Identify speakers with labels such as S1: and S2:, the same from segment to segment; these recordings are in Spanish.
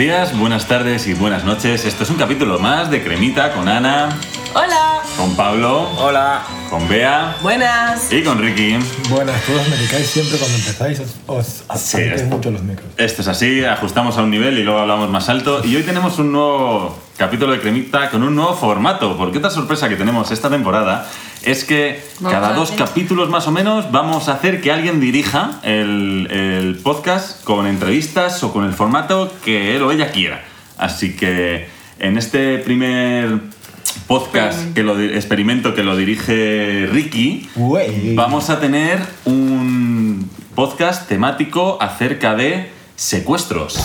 S1: días, buenas tardes y buenas noches. Esto es un capítulo más de Cremita con Ana,
S2: Hola.
S1: con Pablo,
S3: Hola.
S1: con Bea
S2: Buenas.
S1: y con Ricky.
S4: Buenas, todos me dedicáis siempre cuando empezáis, os, os acercáis
S1: es-
S4: mucho los micros.
S1: Esto es así, ajustamos a un nivel y luego hablamos más alto. Y hoy tenemos un nuevo capítulo de Cremita con un nuevo formato. Porque otra sorpresa que tenemos esta temporada es que
S2: Vamos
S1: cada dos capítulos más o menos vamos a hacer que alguien dirija el, el podcast con entrevistas o con el formato que él o ella quiera. Así que en este primer podcast, que lo, experimento que lo dirige Ricky. Vamos a tener un podcast temático acerca de secuestros.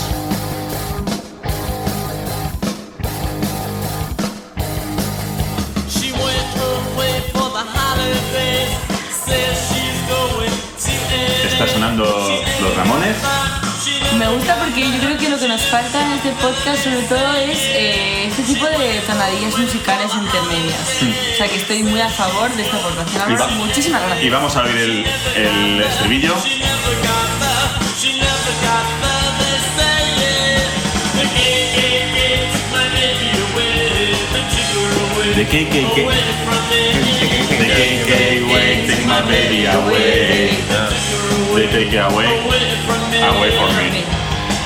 S2: Me gusta porque yo creo que lo que nos falta en este podcast sobre todo es eh, este tipo de tonadillas musicales intermedias. O sea que estoy muy a favor de esta aportación.
S1: Y va-
S2: Muchísimas
S1: Y
S2: gracias.
S1: vamos a oír el, el estribillo.
S5: The KKK. Away from me.
S1: The KKK way, take my baby away. They take it away,
S5: Away from me.
S1: away for me.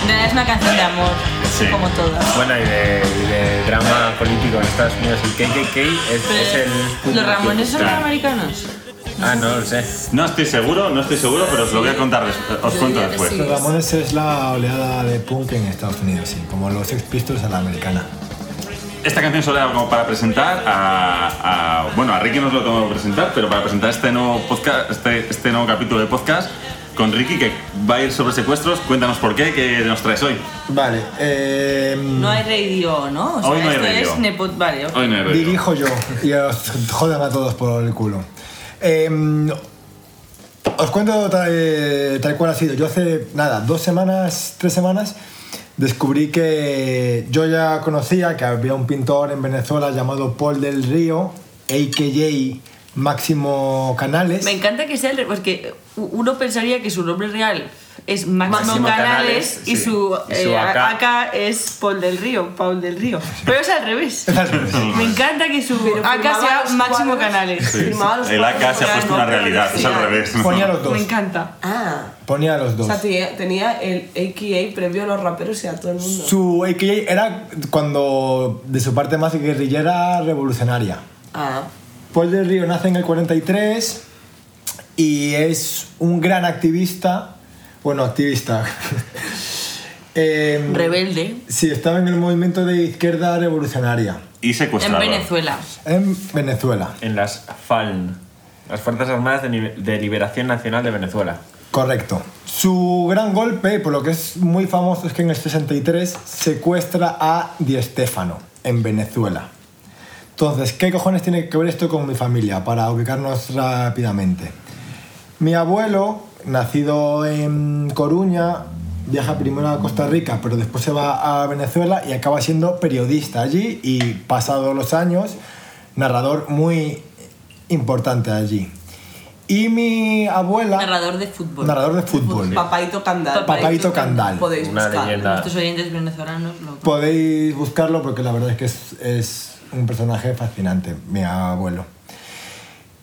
S2: En realidad es una canción de amor,
S1: Sí.
S2: como todas.
S3: Bueno, y de, de drama político en Estados Unidos, el KKK es, es el...
S2: ¿Los Ramones son
S1: Claro.
S2: americanos?
S3: Ah, no lo sé.
S1: No estoy seguro, no estoy seguro, pero os lo voy a contar, os cuento después.
S4: Los Ramones es la oleada de punk en Estados Unidos, sí, como los Sex Pistols a la americana.
S1: Esta canción solo era como para presentar a, a- Bueno, a Ricky nos lo tengo que presentar, pero para presentar este nuevo podcast, este, este nuevo capítulo de podcast con Ricky, que va a ir sobre secuestros. Cuéntanos por qué, qué nos traes hoy.
S4: Vale, eh,
S2: No hay radio, ¿no? O sea,
S1: Hoy no hay
S2: esto
S1: radio.
S2: es Nepot... Vale, ok.
S1: Hoy no hay radio.
S4: dirijo yo y os jodan a todos por el culo. Eh, os cuento tal, eh, tal cual ha sido. Yo hace, nada, dos semanas, tres semanas, descubrí que yo ya conocía que había un pintor en Venezuela llamado Paul del Río, a.k.a. Máximo Canales.
S2: Me encanta que sea el... Porque uno pensaría que su nombre real es Máximo,
S3: Máximo
S2: Canales,
S3: Canales,
S2: y
S3: sí.
S2: su,
S3: su
S2: eh,
S3: acá.
S2: acá es Paul del Río, Paul del Río. Pero es al revés. Me encanta que su acá sea Máximo
S6: cuadros.
S2: Canales.
S1: Sí, el AK se ha puesto una realidad, es al revés.
S4: Ponía los dos.
S2: Me encanta.
S6: Ah.
S4: Ponía los
S6: O
S4: dos.
S6: sea, tenía, tenía el AKA previo a los raperos y a todo el mundo.
S4: Su AKA era cuando de su parte más guerrillera revolucionaria.
S6: Ah.
S4: Paul del Río nace en el 43 y es un gran activista, bueno, activista. Em,
S2: Rebelde.
S4: Sí, estaba en el movimiento de izquierda revolucionaria
S1: Y
S2: En
S1: secuestrador.
S2: Venezuela.
S4: en Venezuela.
S3: En las FALN, las Fuerzas Armadas de, Ni- de Liberación Nacional de Venezuela.
S4: Correcto. Su gran golpe, por lo que es muy famoso, es que en el 63 secuestra a Di Stéfano en Venezuela. Entonces, ¿qué cojones tiene que ver esto con mi familia? Para ubicarnos rápidamente. Mi abuelo, nacido en Coruña, viaja primero a Costa Rica, pero después se va a Venezuela y acaba siendo periodista allí y pasados los años, narrador muy importante allí. Y mi abuela...
S2: Narrador de fútbol.
S4: Narrador de fútbol.
S6: Papaito Candal.
S4: Papaito Candal.
S6: Podéis
S3: Una
S6: buscar.
S3: leyenda.
S2: Nuestros oyentes venezolanos lo...
S4: Podéis buscarlo porque la verdad es que es, es un personaje fascinante, mi abuelo.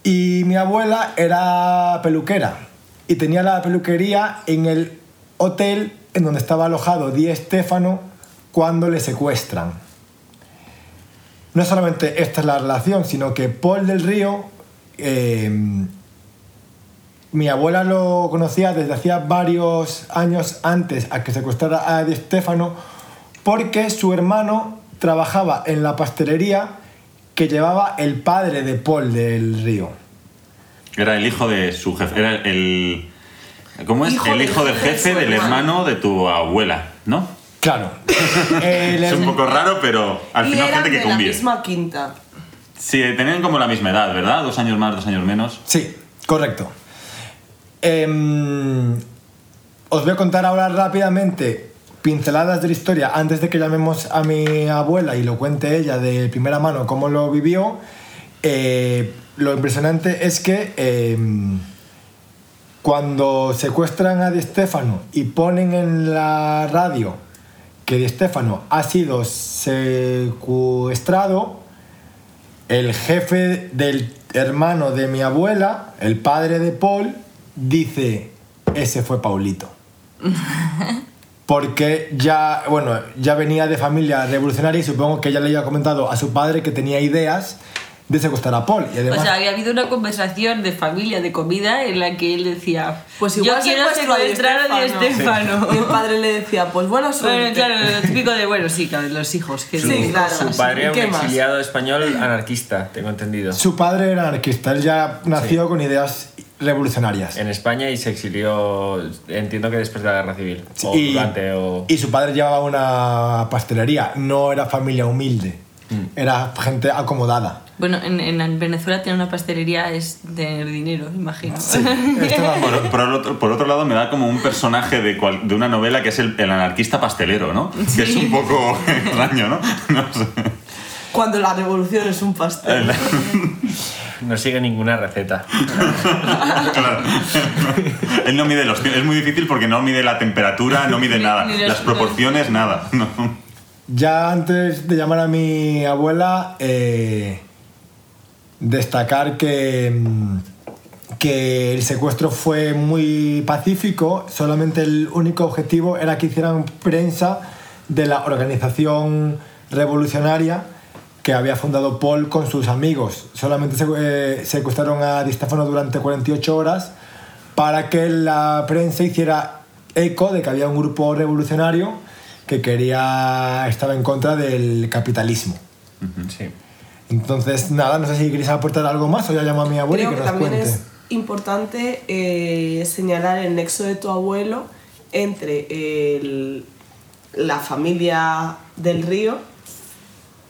S4: Y mi abuela era peluquera y tenía la peluquería en el hotel en donde estaba alojado Di Stéfano cuando le secuestran. No solamente esta es la relación, sino que Paul del Río, eh, mi abuela lo conocía desde hacía varios años antes a que secuestrara a Di Stéfano, porque su hermano trabajaba en la pastelería que llevaba el padre de Paul del Río.
S1: Era el hijo de su jefe. Era el. ¿Cómo es?
S6: Hijo
S1: el hijo del
S6: jefe
S1: del
S6: hermano.
S1: de tu abuela, ¿no?
S4: Claro. El
S1: Es un poco raro, pero al
S6: y
S1: final
S6: eran
S1: gente que
S6: de la
S1: convive.
S6: misma quinta.
S1: Sí, tenían como la misma edad, ¿verdad? Dos años más, dos años menos.
S4: Sí, correcto. Em, os voy a contar ahora rápidamente pinceladas de la historia antes de que llamemos a mi abuela y lo cuente ella de primera mano cómo lo vivió. Eh, lo impresionante es que em, cuando secuestran a Di Stefano y ponen en la radio que Di Stefano ha sido secuestrado, el jefe del hermano de mi abuela, el padre de Paul, dice, ese fue Paulito. Porque ya, bueno, ya venía de familia revolucionaria y supongo que ya le había comentado a su padre que tenía ideas de secuestrar a Paul. Y además,
S2: O sea, había habido una conversación de familia, de comida, en la que él decía:
S6: Pues igual
S2: Yo quiero secuestrar a Di
S6: Stefano".
S2: Stefano.
S6: Y el padre le decía, pues buena suerte.
S2: Bueno, claro, lo típico de, bueno, sí, claro, los hijos. Que
S6: Sí, claro.
S3: Su padre era un exiliado español anarquista, tengo entendido.
S4: su padre era anarquista, él ya nació con ideas revolucionarias.
S3: En España y se exilió, entiendo que después de la guerra civil. O
S4: y,
S3: durante o...
S4: y su padre llevaba una pastelería, no era familia humilde, era gente acomodada.
S2: Bueno, en, en Venezuela tener una pastelería es tener dinero, imagino.
S4: Estaba-
S1: Por, por otro, por otro lado, me da como un personaje de, cual- de una novela que es el, el anarquista pastelero, ¿no? Que es un poco extraño, ¿no? No sé.
S6: Cuando la revolución es un pastel.
S3: No sigue ninguna receta.
S1: Claro. Él no mide los tiempos. Es muy difícil porque no mide la temperatura, no mide nada. Las proporciones, nada. No.
S4: Ya antes de llamar a mi abuela, eh, destacar que, mm, que el secuestro fue muy pacífico, solamente el único objetivo era que hicieran prensa de la organización revolucionaria que había fundado Paul con sus amigos. Solamente se- eh, secuestraron a Di Stefano durante 48 horas para que la prensa hiciera eco de que había un grupo revolucionario que quería estaba en contra del capitalismo.
S3: Sí.
S4: Entonces, nada, no sé si queréis aportar algo más o ya llamo a mi abuela
S6: Creo
S4: y
S6: que
S4: que nos
S6: también
S4: cuente.
S6: es importante eh, señalar el nexo de tu abuelo entre el- la familia del río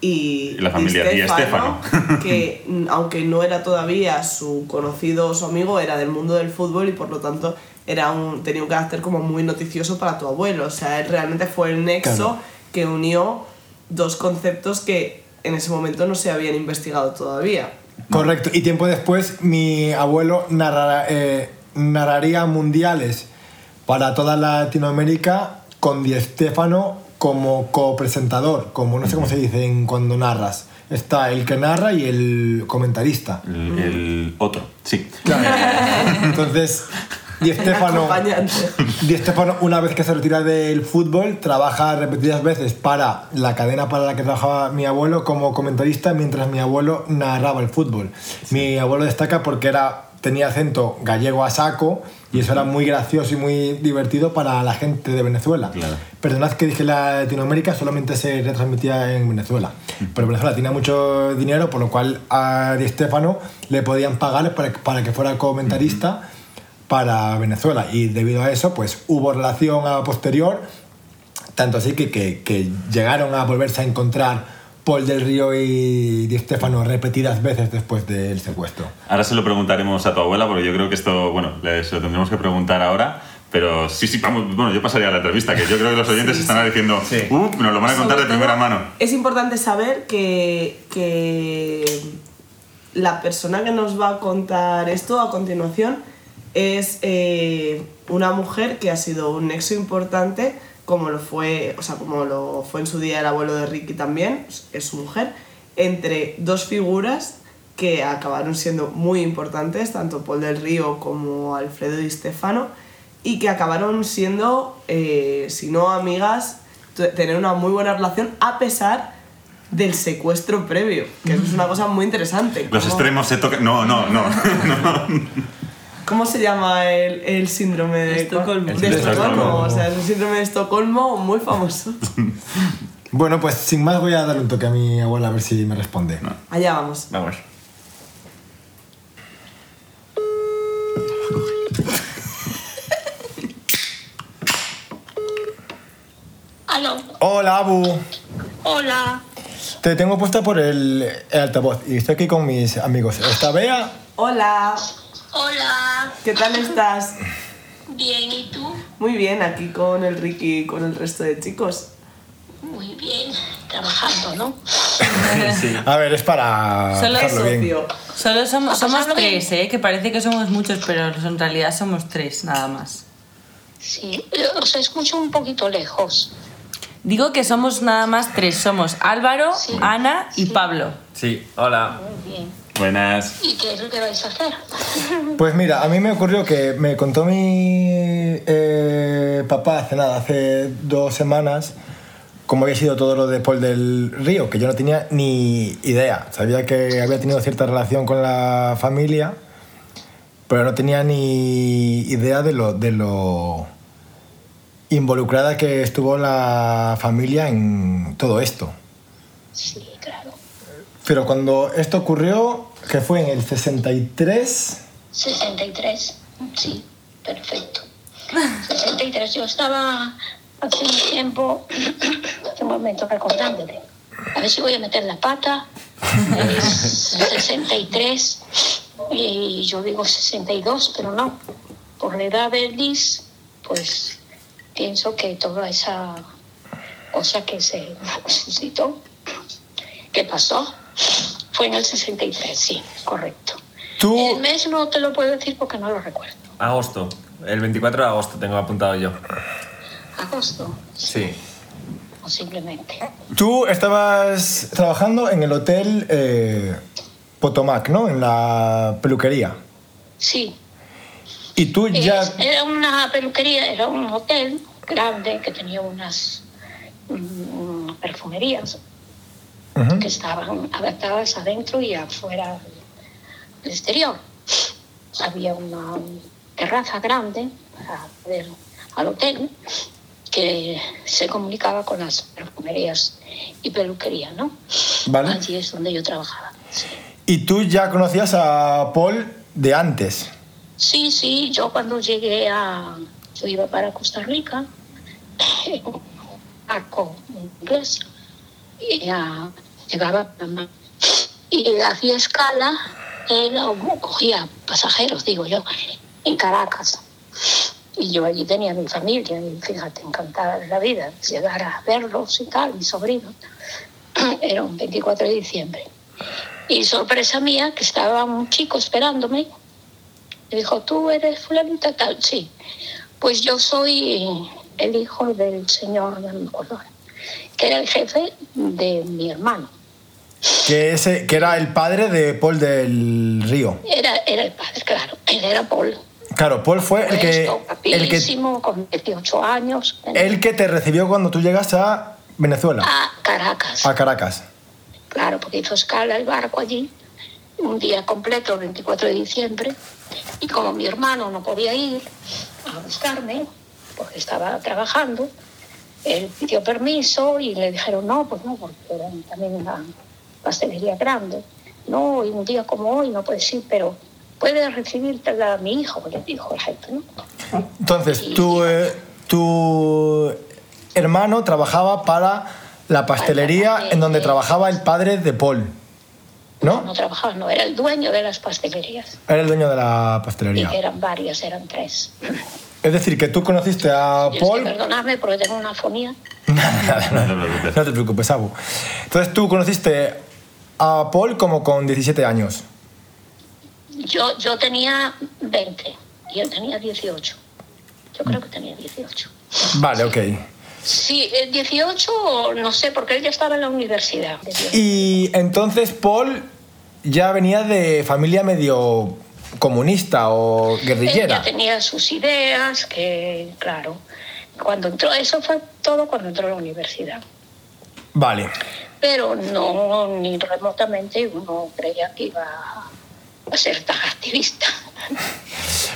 S6: y,
S1: Y la familia Di Stefano.
S6: que mm, aunque no era todavía su conocido o su amigo, era del mundo del fútbol y por lo tanto era un, tenía un carácter como muy noticioso para tu abuelo. O sea, él realmente fue el nexo
S4: Claro.
S6: que unió dos conceptos que en ese momento no se habían investigado todavía.
S4: Correcto. Y tiempo después, mi abuelo narrara- eh, narraría mundiales para toda Latinoamérica con Di Stefano como copresentador, como no sé cómo se dice en cuando narras. Está el que narra y el comentarista.
S1: El, el otro, sí.
S4: Entonces, Di Stefano,
S6: acompañante.
S4: Di Stefano, una vez que se retira del fútbol, trabaja repetidas veces para la cadena para la que trabajaba mi abuelo como comentarista, mientras mi abuelo narraba el fútbol. Mi abuelo destaca porque era, tenía acento gallego a saco y eso era muy gracioso y muy divertido para la gente de Venezuela.
S1: Claro.
S4: Perdonad que dije Latinoamérica, solamente se retransmitía en Venezuela. Pero Venezuela tenía mucho dinero, por lo cual a Di Stefano le podían pagar para, para que fuera comentarista para Venezuela. Y debido a eso, pues hubo relación a posterior, tanto así que, que, que llegaron a volverse a encontrar Paul del Río y Di Stefano repetidas veces después del secuestro.
S1: Ahora se lo preguntaremos a tu abuela, porque yo creo que esto, bueno, le- se lo tendremos que preguntar ahora. Pero sí, sí, vamos, bueno, yo pasaría a la entrevista, que yo creo que los oyentes están diciendo,
S3: Sí.
S1: uh, nos lo van a contar de primera
S6: todo,
S1: mano.
S6: Es importante saber que, que la persona que nos va a contar esto a continuación es eh, una mujer que ha sido un nexo importante, como lo fue, o sea, como lo fue en su día el abuelo de Ricky también, es su mujer, entre dos figuras que acabaron siendo muy importantes, tanto Paul del Río como Alfredo Di Stefano, y que acabaron siendo, eh, si no amigas, tener una muy buena relación a pesar del secuestro previo, que eso es una cosa muy interesante.
S1: Los
S6: ¿Cómo-
S1: extremos se tocan. No, no, no.
S6: ¿Cómo se llama el, el síndrome de
S2: Estocolmo.
S6: De
S1: El síndrome de
S6: Estocolmo,
S1: Estocolmo.
S6: o sea, es un síndrome de Estocolmo muy famoso.
S4: Bueno, pues sin más voy a darle un toque a mi abuela a ver si me responde.
S6: Allá vamos.
S3: Vamos.
S7: Aló,
S4: Hola, Abu.
S7: hola.
S4: Te tengo puesta por el, el altavoz y estoy aquí con mis amigos. Está Bea.
S6: Hola,
S7: Hola.
S6: ¿qué tal estás?
S7: Bien, ¿y tú?
S6: Muy bien, aquí con el Ricky y con el resto de chicos.
S7: Muy bien. Trabajando, ¿no?
S3: Sí.
S4: A ver, es para
S2: Solo
S4: dejarlo bien.
S6: Socio.
S2: Solo somos, somos
S7: bien.
S2: tres, ¿eh? Que parece que somos muchos, pero en realidad somos tres, nada más.
S7: Sí. Os escucho un poquito lejos.
S2: Digo que somos nada más tres. Somos Álvaro,
S7: Sí.
S2: Ana y
S7: Sí.
S2: Pablo.
S3: Sí, hola.
S7: Muy bien.
S1: Buenas.
S7: ¿Y qué es lo que vais a hacer?
S4: Pues mira, a mí me ocurrió que me contó mi eh, papá hace nada, hace dos semanas, cómo había sido todo lo de Paul del Río, que yo no tenía ni idea. Sabía que había tenido cierta relación con la familia, pero no tenía ni idea de lo, de lo involucrada que estuvo la familia en todo esto.
S7: Sí, claro.
S4: Pero cuando esto ocurrió, que fue en el 63,
S7: 63. Sí, perfecto. 63. Yo estaba hace un tiempo, hace un momento recordándote. A ver si voy a meter la pata. Es 63 y yo digo 62, pero no. Por la edad de Liz, pues pienso que toda esa cosa que se suscitó, que pasó, fue en el 63, sí, correcto.
S4: tú...
S7: El mes no te lo puedo decir porque no lo recuerdo.
S3: Agosto. El 24 de agosto tengo apuntado yo.
S7: Agosto,
S3: Sí.
S7: posiblemente.
S4: Tú estabas trabajando en el hotel eh, Potomac, ¿no? En la peluquería.
S7: Sí,
S4: Y tú ya...
S7: Era una peluquería, era un hotel grande que tenía unas mm, perfumerías Que estaban adaptadas adentro y afuera del exterior. Había una terraza grande para ver al hotel que se comunicaba con las perfumerías y peluquería, ¿no?
S4: Vale.
S7: Allí es donde yo trabajaba. Sí.
S4: Y tú ya conocías a Paul de antes.
S7: Sí, sí, yo cuando llegué a... Yo iba para Costa Rica, barco inglés, y ah, llegaba a Panamá. Y hacía escala, él cogía pasajeros, digo yo, en Caracas. Y yo allí tenía mi familia, y fíjate, encantada de la vida, llegar a verlos y tal, mis sobrinos. Era un 24 de diciembre. Y sorpresa mía, que estaba un chico esperándome, me dijo, ¿tú eres fulanita tal? Sí. Pues yo soy el hijo del señor, no me acuerdo, que era el jefe de mi hermano.
S4: Que, ese, que era el padre de Paul del Río.
S7: Era, era el padre, claro. Él era Paul.
S4: Claro, Paul fue el que, el que,
S7: con 18 años.
S4: el que te recibió cuando tú llegas a Venezuela,
S7: A Caracas.
S4: a Caracas.
S7: Claro, porque hizo escala el barco allí, un día completo, el 24 de diciembre, y como mi hermano no podía ir a buscarme, porque estaba trabajando, él pidió permiso y le dijeron, no, pues no, porque era también una pastelería grande. No, y un día como hoy no puedes ir, pero puede recibirte a mi hijo, le dijo el jefe, ¿no?
S4: Entonces, tu, eh, tu hermano trabajaba para la pastelería en donde trabajaba el padre de Paul,
S7: No
S4: ¿no?
S7: trabajaba, no, era el dueño de las pastelerías.
S4: Era el dueño de la
S7: Y
S4: pastelería.
S7: eran varias, eran tres.
S4: Es decir, que tú conociste a
S7: que
S4: Paul...
S7: perdonarme porque tengo una fonía.
S4: Nada,
S1: No te preocupes.
S4: No te preocupes, Abu. Entonces tú conociste a Paul como con 17 años.
S7: Yo, yo tenía 20 y él tenía 18. Yo creo que tenía 18.
S4: Vale, ok.
S7: Sí, el 18 no sé, porque él ya estaba en la universidad.
S4: Y entonces Paul ya venía de familia medio comunista o guerrillera.
S7: tenía sus ideas, que claro, cuando entró, eso fue todo cuando entró a la universidad.
S4: Vale.
S7: Pero no, ni remotamente uno creía que iba a ser tan activista.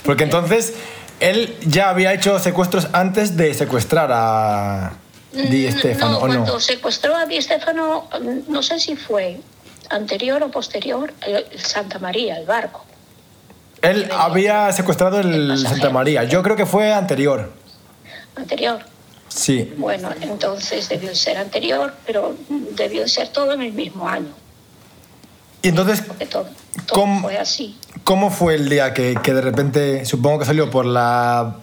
S4: Porque entonces él ya había hecho secuestros antes de secuestrar a Di
S7: Mm,
S4: Stefano,
S7: no,
S4: ¿o no?
S7: secuestró a Di Stefano, no sé si fue anterior o posterior, el Santa María, el barco.
S4: Él había secuestrado
S7: El.
S4: Santa María. Yo creo que fue anterior.
S7: Anterior.
S4: Sí.
S7: Bueno, entonces debió ser anterior, pero debió ser todo en el mismo año,
S4: Y entonces,
S7: todo, todo
S4: ¿Cómo?
S7: fue así.
S4: ¿cómo fue el día que, que de repente, supongo que salió por la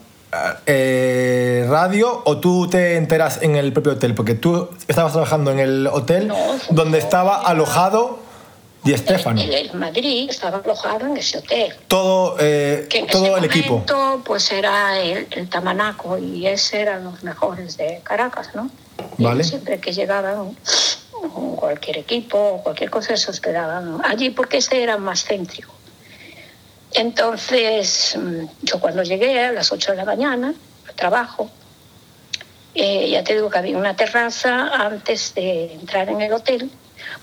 S4: eh, radio o tú te enteras en el propio hotel? Porque tú estabas trabajando en el hotel
S7: No,
S4: donde estaba alojado Di Stefano.
S7: En, en Madrid estaba alojado en ese hotel.
S4: Todo, eh,
S7: Que en
S4: todo
S7: ese
S4: el equipo.
S7: pues era el, el Tamanaco y ese eran los mejores de Caracas, ¿no? Y siempre que llegaban cualquier equipo o cualquier cosa, se hospedaban allí porque ese era más céntrico. Entonces, mm, yo cuando llegué a las 8 de la mañana al trabajo, eh, ya te digo que había una terraza antes de entrar en el hotel.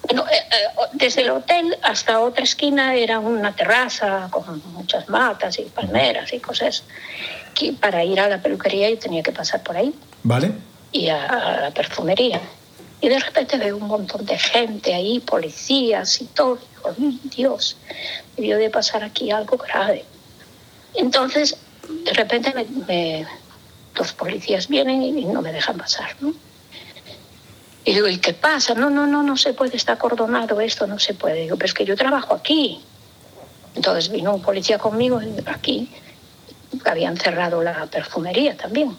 S7: Bueno, eh, eh, desde el hotel hasta otra esquina era una terraza con muchas matas y palmeras y cosas. Que para ir a la peluquería yo tenía que pasar por ahí
S4: ¿Vale?
S7: y a, a la perfumería. Y de repente veo un montón de gente ahí, policías y todo. Digo, "Mm, Dios, debió de pasar aquí algo grave. Entonces, de repente me- me- los policías vienen y no me dejan pasar, ¿no? Y digo, ¿y qué pasa? No, no, no, no se puede, está acordonado esto, no se puede. Digo, pero es que yo trabajo aquí. Entonces vino un policía conmigo aquí habían cerrado la perfumería también.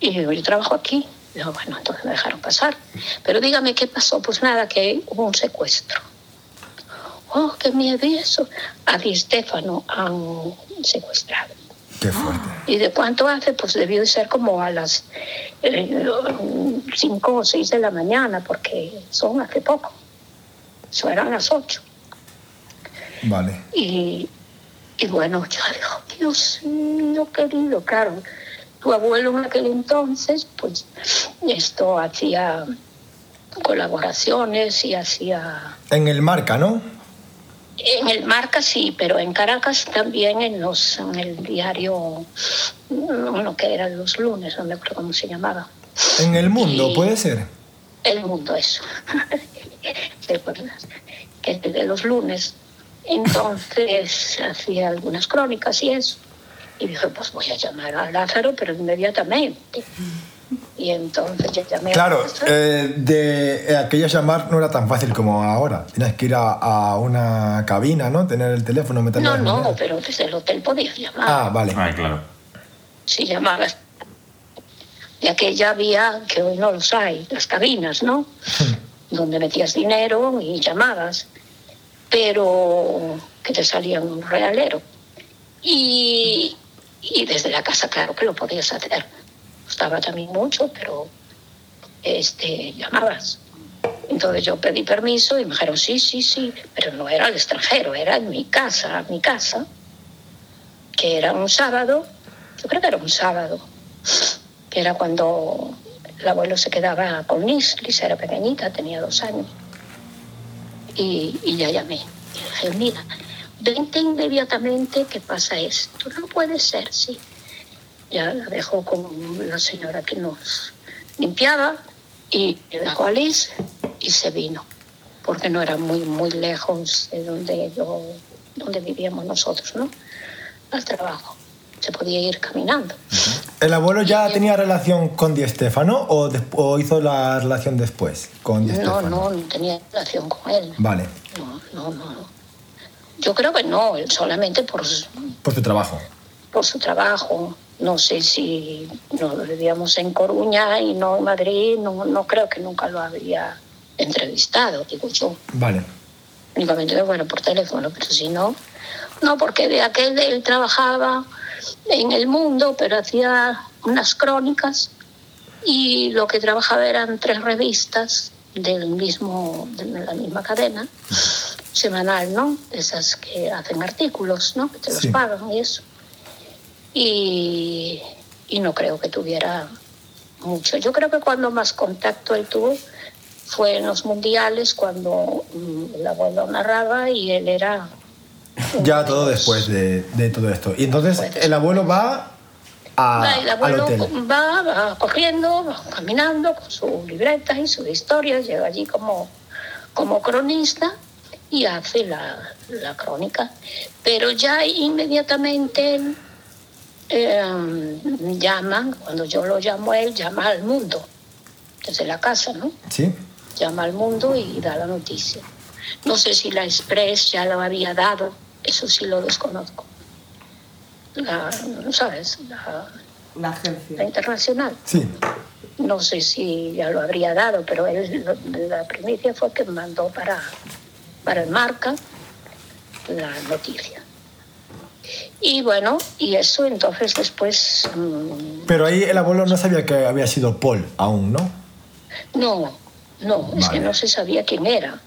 S7: Y digo, yo trabajo aquí. Digo, bueno, entonces me dejaron pasar. Pero dígame qué pasó. Pues nada, que hubo un secuestro. Oh, qué miedo eso. A Di Stefano han secuestrado.
S4: Qué fuerte.
S7: ¿Y de cuánto hace? Pues debió de ser como a las 5 o 6 de la mañana, porque son hace poco. Eso eran las 8.
S4: Vale.
S7: Y, y bueno, yo digo, Dios mío querido, claro, tu abuelo en aquel entonces, pues esto hacía colaboraciones y hacía
S4: En el marca, ¿no?
S7: En el Marca sí, pero en Caracas también en los en el diario uno que era los lunes, no me acuerdo cómo se llamaba.
S4: En el mundo,
S7: Y-
S4: puede ser.
S7: El mundo, eso. ¿Te acuerdas? Que es de los lunes. Entonces hacía algunas crónicas y eso. Y dije, pues voy a llamar a Lázaro, pero inmediatamente. Y entonces yo llamé a
S4: Claro, eh, de eh, aquella llamar no era tan fácil como ahora. Tienes que ir a, a una cabina, ¿no? Tener el teléfono, meterlo
S7: no, no, pero desde el hotel podías llamar.
S4: Ah, vale.
S1: Ay, claro.
S7: si llamabas. De aquella había, que hoy no los hay, las cabinas, ¿no? Donde metías dinero y llamabas, pero que te salía un realero. Y, y desde la casa, claro que lo podías hacer. Costaba también mucho, pero este, llamabas. Entonces yo pedí permiso y me dijeron, sí, sí, sí, pero no era al extranjero, era en mi casa, mi casa, que era un sábado, yo creo que era un sábado, que era cuando el abuelo se quedaba con Lis, Lis era pequeñita, tenía dos años, y, y ya llamé. Y dije, mira, vente inmediatamente que pasa esto. No puede ser, sí. Ya la dejó con la señora que nos limpiaba y dejó a Liz y se vino, porque no era muy, muy lejos de donde, yo, donde vivíamos nosotros, ¿no? Al trabajo. Se podía ir caminando.
S4: ¿El abuelo ya tenía relación con Di Stefano o, o hizo la relación después con Di
S7: No,
S4: Stefano?
S7: no, no tenía relación con él.
S4: Vale,
S7: No, no, no. no. Yo creo que no, él solamente por, su-
S4: por tu trabajo.
S7: por su trabajo. No sé si no vivíamos en Coruña y no en Madrid, no, no creo que nunca lo había entrevistado, digo yo.
S4: Vale.
S7: Únicamente, bueno, por teléfono, pero si no, no, porque de aquel él trabajaba en el mundo, pero hacía unas crónicas y lo que trabajaba eran tres revistas del mismo, de la misma cadena, semanal, ¿no? Esas que hacen artículos, ¿no? Que te los
S4: Sí.
S7: pagan y eso. Y, y no creo que tuviera mucho. Yo creo que cuando más contacto él tuvo fue en los mundiales, cuando mm, el abuelo narraba y él era...
S4: Ya todo después de, de todo esto. Y entonces
S7: Pues
S4: el abuelo va a-
S7: el abuelo va, va corriendo, va caminando con su libreta y su historia, llega allí como, como cronista y hace la, la crónica. Pero ya inmediatamente él, eh, llama, cuando yo lo llamo a él, llama al mundo, desde la casa, ¿no?
S4: ¿Sí?
S7: llama al mundo y da la noticia. No sé si la Express ya lo había dado, eso sí lo desconozco. La, ¿sabes? La,
S6: La agencia.
S7: la internacional.
S4: Sí.
S7: No sé si ya lo habría dado, pero él, la primicia fue que mandó para, para el marca la noticia. Y bueno, y eso entonces después... mm,
S4: Pero ahí el abuelo no sabía que había sido Paul aún, ¿no?
S7: No, no, es que no se sabía quién era.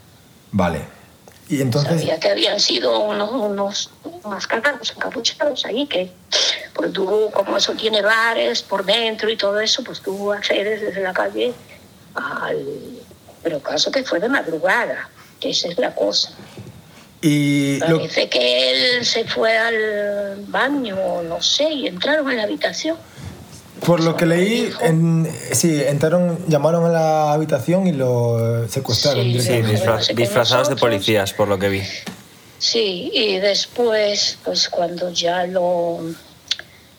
S4: Vale. Y entonces,
S7: Sabía que habían sido unos, unos mascarados, encapuchados ahí, que pues tuvo, como eso tiene bares por dentro y todo eso, pues tuvo accedes desde la calle al... Pero caso que fue de madrugada, que esa es la cosa.
S4: Y lo,
S7: Parece que él se fue al baño, no sé, y entraron en la habitación.
S4: por lo que leí, en, sí, entraron, llamaron a la habitación y lo secuestraron
S7: Sí,
S3: Sí,
S7: disfra-
S3: disfrazados de policías, por lo que vi.
S7: Sí, y después, pues cuando ya lo...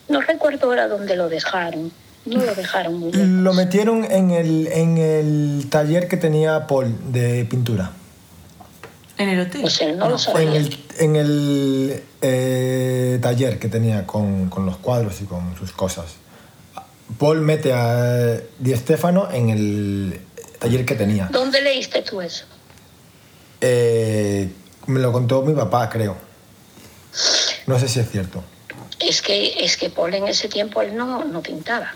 S7: No recuerdo ahora dónde lo dejaron. No lo dejaron muy bien.
S4: Lo metieron en el, en el taller que tenía Paul de pintura.
S2: ¿En el hotel?
S7: Pues él no lo
S4: En
S7: sabía.
S4: el, en el eh, taller que tenía con, con los cuadros y con sus cosas. Paul mete a Di Stefano en el taller que tenía.
S7: ¿Dónde leíste tú eso?
S4: Eh, me lo contó mi papá, creo. No sé si es cierto.
S7: Es que, es que Paul en ese tiempo él no, no pintaba.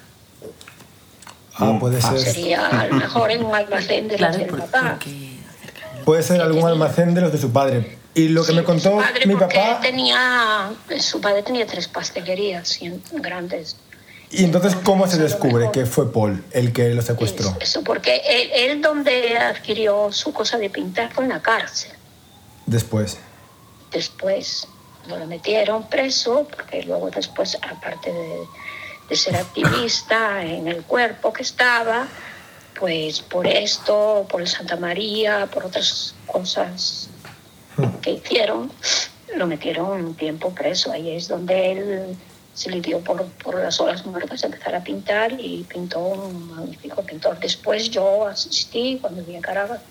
S4: Ah, puede ser.
S7: Sería a lo mejor en un almacén de los
S2: Claro,
S7: del papá.
S2: porque...
S4: Puede ser algún almacén de los de su padre. Y lo que
S7: Sí,
S4: me contó
S7: padre,
S4: mi papá.
S7: tenía, su padre tenía tres pastelerías grandes.
S4: Y entonces, ¿cómo se descubre que fue Paul el que lo secuestró?
S7: Eso, porque él, él donde adquirió su cosa de pintar fue en la cárcel.
S4: Después.
S7: Después lo metieron preso, porque luego después, aparte de, de ser activista en el cuerpo que estaba, pues por esto, por el Santa María, por otras cosas que hicieron, lo metieron un tiempo preso. Ahí es donde él se le dio por, por las horas muertas a empezar a pintar y pintó un magnífico pintor. Después yo asistí, cuando vine a Caracas,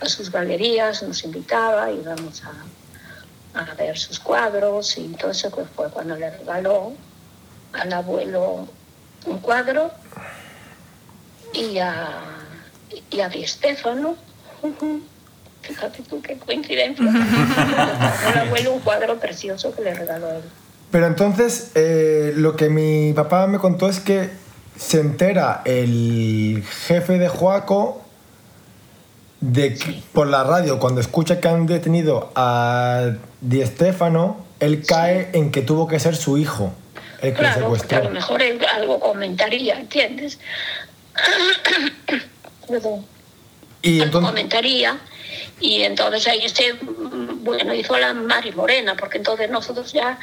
S7: a sus galerías, nos invitaba, íbamos a, a ver sus cuadros y entonces pues, fue cuando le regaló al abuelo un cuadro y a, y a Di Stefano. Fíjate tú qué coincidencia. al abuelo un cuadro precioso que le regaló él.
S4: Pero entonces, eh, lo que mi papá me contó es que se entera el jefe de Joaco de que- por la radio, cuando escucha que han detenido a Di Stefano, él cae en que tuvo que ser su hijo el que
S7: Claro, porque a
S4: secuestró.
S7: lo mejor él algo comentaría, ¿entiendes?
S4: Y entonces,
S7: comentaría y entonces ahí se mm, bueno hizo la Mari Morena porque entonces nosotros ya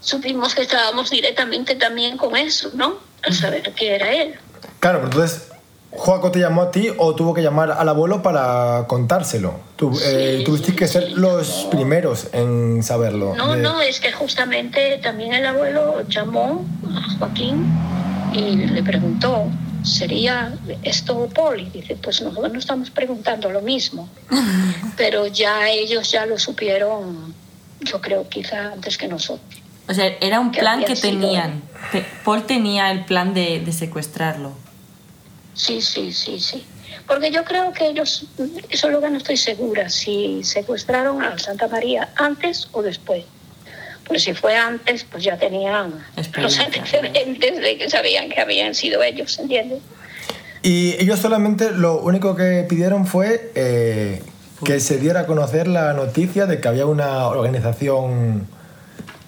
S7: supimos que estábamos directamente también con eso no al saber que era él
S4: claro, pero entonces, Joaco te llamó a ti o tuvo que llamar al abuelo para contárselo. Tú, eh,
S7: Sí,
S4: tuviste que ser
S7: sí,
S4: los
S7: no.
S4: primeros en saberlo.
S7: no
S4: de-
S7: no es que justamente también el abuelo llamó a Joaquín y le preguntó sería esto Paul y dice pues nosotros no estamos preguntando lo mismo pero ya ellos ya lo supieron yo creo quizá antes que nosotros
S2: O sea, era un
S7: Que
S2: plan que tenían. Paul tenía el plan de, de secuestrarlo.
S7: Sí, sí, sí, sí. Porque yo creo que ellos, eso es lo que no estoy segura, si secuestraron a Santa María antes o después. Pues si fue antes, pues ya tenían los antecedentes de que sabían que habían sido ellos, ¿entiendes?
S4: Y ellos solamente lo único que pidieron fue eh, que se diera a conocer la noticia de que había una organización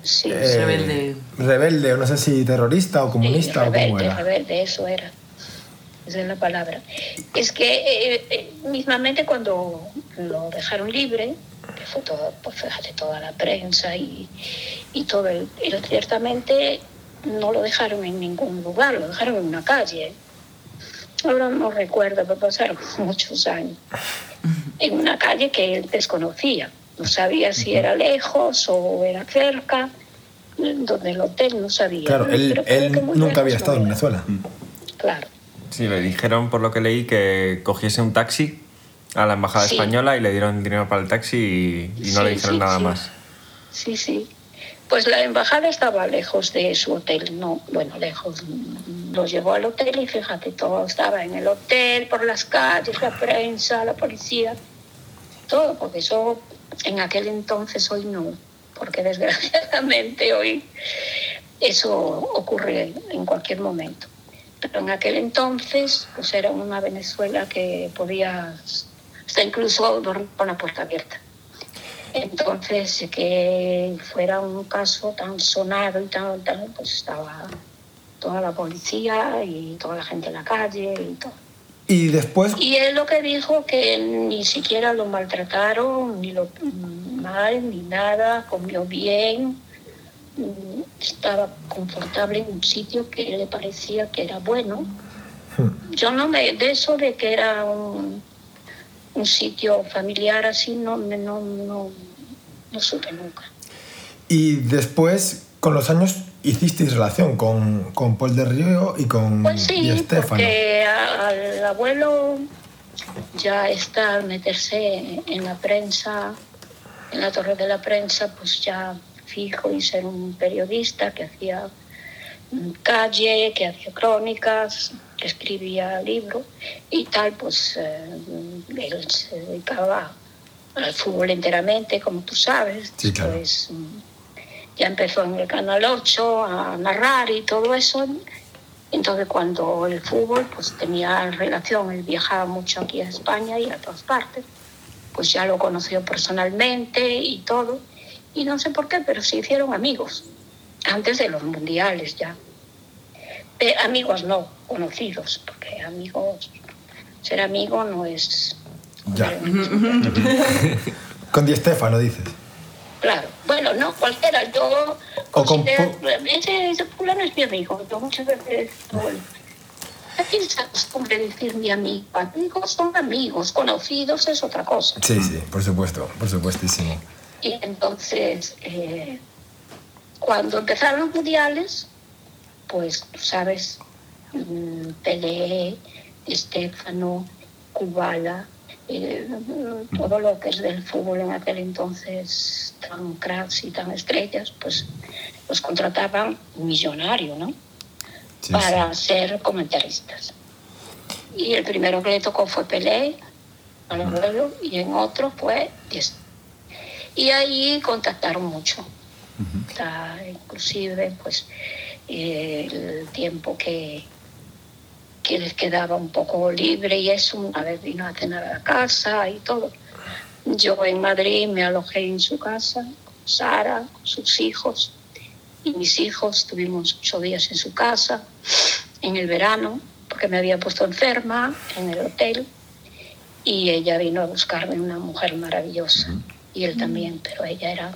S7: Sí,
S4: eh,
S2: Rebelde.
S4: rebelde, o no sé si terrorista o
S7: sí,
S4: comunista o cómo era.
S7: rebelde, eso era. Esa es la palabra. Es que eh, eh, mismamente cuando lo dejaron libre, que fue todo, pues fíjate, toda la prensa y, y todo, el, ciertamente no lo dejaron en ningún lugar, lo dejaron en una calle. Ahora no recuerdo, pero pasaron muchos años. En una calle que él desconocía. No sabía si era lejos o era cerca, donde el hotel no sabía.
S4: Claro, él, él nunca había estado en
S7: no.
S4: Venezuela.
S7: Claro.
S3: Sí, le dijeron, por lo que leí, que cogiese un taxi a la embajada
S7: Sí.
S3: española y le dieron dinero para el taxi y, y no
S7: Sí,
S3: le dijeron
S7: sí,
S3: nada más.
S7: Sí, sí. Pues la embajada estaba lejos de su hotel, no, bueno, lejos. Lo llevó al hotel y fíjate, todo estaba en el hotel, por las calles, la prensa, la policía, todo, porque eso en aquel entonces hoy no, porque desgraciadamente hoy eso ocurre en cualquier momento. Pero en aquel entonces pues era una Venezuela que podías hasta incluso dormir con la puerta abierta. Entonces, que fuera un caso tan sonado y tan, tan, pues estaba toda la policía y toda la gente en la calle y todo.
S4: Y después,
S7: Y él lo que dijo que ni siquiera lo maltrataron, ni lo mal, ni nada, comió bien, estaba confortable en un sitio que le parecía que era bueno. Yo no me, de eso de que era un, un sitio familiar así, no, me- no, no, no supe nunca.
S4: y después, con los años, hicisteis relación con, con Paul de Río y con
S7: Pues sí,
S4: Di Stéfano.
S7: porque a- al abuelo ya está al meterse en la prensa, en la torre de la prensa, pues ya fijo y ser un periodista que hacía mm, calle, que hacía crónicas, que escribía libros y tal, pues eh, él se dedicaba al fútbol enteramente, como tú sabes.
S4: Sí, claro.
S7: Después, mm, ya empezó en el Canal 8 a narrar y todo eso. Entonces cuando el fútbol pues tenía relación, él viajaba mucho aquí a España y a todas partes, pues ya lo conoció personalmente y todo. Y no sé por qué, pero se hicieron amigos, antes de los mundiales ya. Eh, amigos no, conocidos, porque amigos, ser amigo no es...
S4: Ya. Con Di Stéfano, dices.
S7: Claro, bueno, no, cualquiera. Yo
S4: O con
S7: considero,
S4: pu-
S7: ese, ese fulano es mi amigo. Yo muchas veces, bueno, aquí se acostumbra decir mi amigo. Amigos son amigos, conocidos es otra cosa.
S4: Sí, sí, por supuesto, por supuestísimo.
S7: Y entonces, eh, cuando empezaron los mundiales, pues, tú sabes, mm, Pelé, Estefano, Kubala, eh, todo lo que es del fútbol en aquel entonces, tan cracks y tan estrellas, pues los contrataban millonario, ¿no?
S4: Sí,
S7: para ser comentaristas. Y el primero que le tocó fue Pelé, al abuelo, y en otro fue. Y ahí contactaron mucho. Inclusive, pues, eh, el tiempo que, que les quedaba un poco libre y eso, una vez vino a cenar a la casa y todo. Yo en Madrid me alojé en su casa, con Sara, con sus hijos y mis hijos. Estuvimos ocho días en su casa en el verano porque me había puesto enferma en el hotel y ella vino a buscarme una mujer maravillosa y él también, pero ella era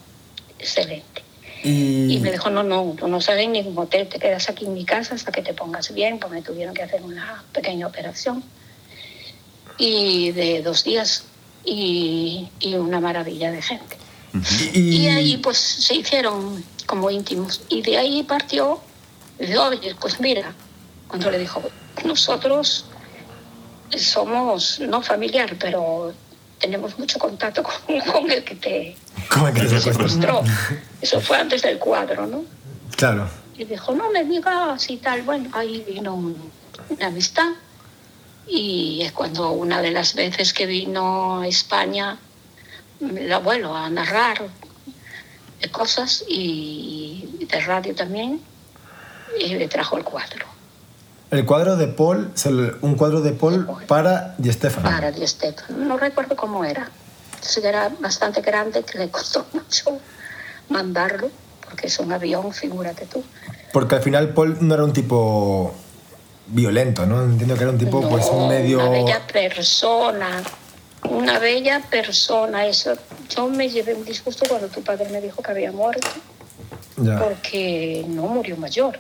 S7: excelente.
S4: Y,
S7: Y me dijo, no, no, tú no sales en ningún hotel, te quedas aquí en mi casa hasta que te pongas bien, porque me tuvieron que hacer una pequeña operación. Y de dos días y, y una maravilla de gente.
S4: y-
S7: Y ahí pues se hicieron como íntimos. Y de ahí partió, pues mira, cuando le dijo, nosotros somos no familiar, pero tenemos mucho contacto con, con el que te
S4: ¿Cómo que
S7: te
S4: secuestró?
S7: Eso fue antes del cuadro, ¿no?
S4: Claro.
S7: Y dijo, no me digas y tal. Bueno, ahí vino un- una amistad. Y es cuando una de las veces que vino a España el abuelo a narrar de cosas y de radio también, y le trajo el cuadro
S4: El cuadro de Paul, un cuadro de Paul para Di Stéfano.
S7: para Di Stéfano. No recuerdo cómo era. Sí, era bastante grande, que le costó mucho mandarlo, porque es un avión, figúrate tú.
S4: Porque al final Paul no era un tipo violento, ¿no? Entiendo que era un tipo,
S7: No,
S4: pues, un medio...
S7: Una bella persona, una bella persona. Eso, yo me llevé un disgusto cuando tu padre me dijo que había muerto,
S4: Ya.
S7: porque no murió mayor.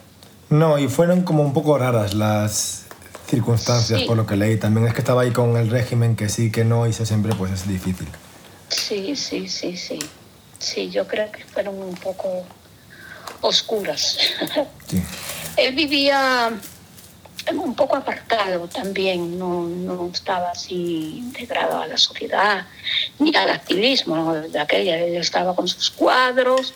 S4: No, y fueron como un poco raras las circunstancias,
S7: Sí.
S4: por lo que leí. También es que estaba ahí con el régimen que sí, que no, y eso siempre pues es difícil.
S7: Sí, sí, sí, sí. Sí, yo creo que fueron un poco oscuras.
S4: Sí.
S7: Él vivía un poco apartado también, no, no estaba así integrado a la sociedad ni al activismo de aquella. Él estaba con sus cuadros,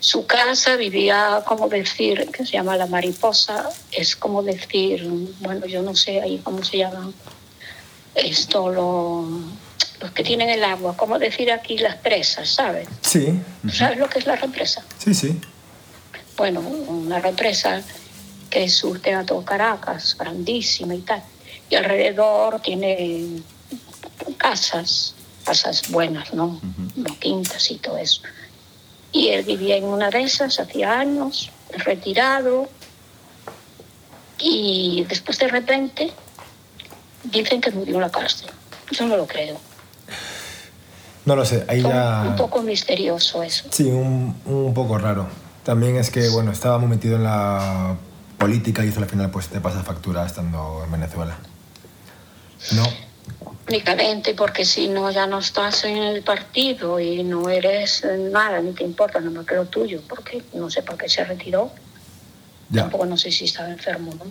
S7: su casa, vivía, como decir, que se llama la mariposa, es como decir, bueno, yo no sé ahí cómo se llama esto, lo, los que tienen el agua, como decir aquí las presas, ¿sabes?
S4: Sí,
S7: ¿Sabes lo que es la represa?
S4: sí, sí.
S7: bueno, una represa que surte a todo Caracas, grandísima y tal. Y alrededor tiene casas, casas buenas, ¿no? No quintas y todo eso. Y él vivía en una de esas hacía años, retirado, y después de repente dicen que murió en la cárcel. Yo no lo creo.
S4: No lo sé, ahí
S7: Fue
S4: ya...
S7: Un poco misterioso eso.
S4: Sí, un, un poco raro. También es que, bueno, estaba muy metido en la política y eso al final pues te pasa factura estando en Venezuela. No,
S7: Únicamente porque si no ya no estás en el partido y no eres eh, nada, ni te importa nada más que lo tuyo, porque no sé por qué se retiró.
S4: ya.
S7: Tampoco no sé si estaba enfermo, ¿no?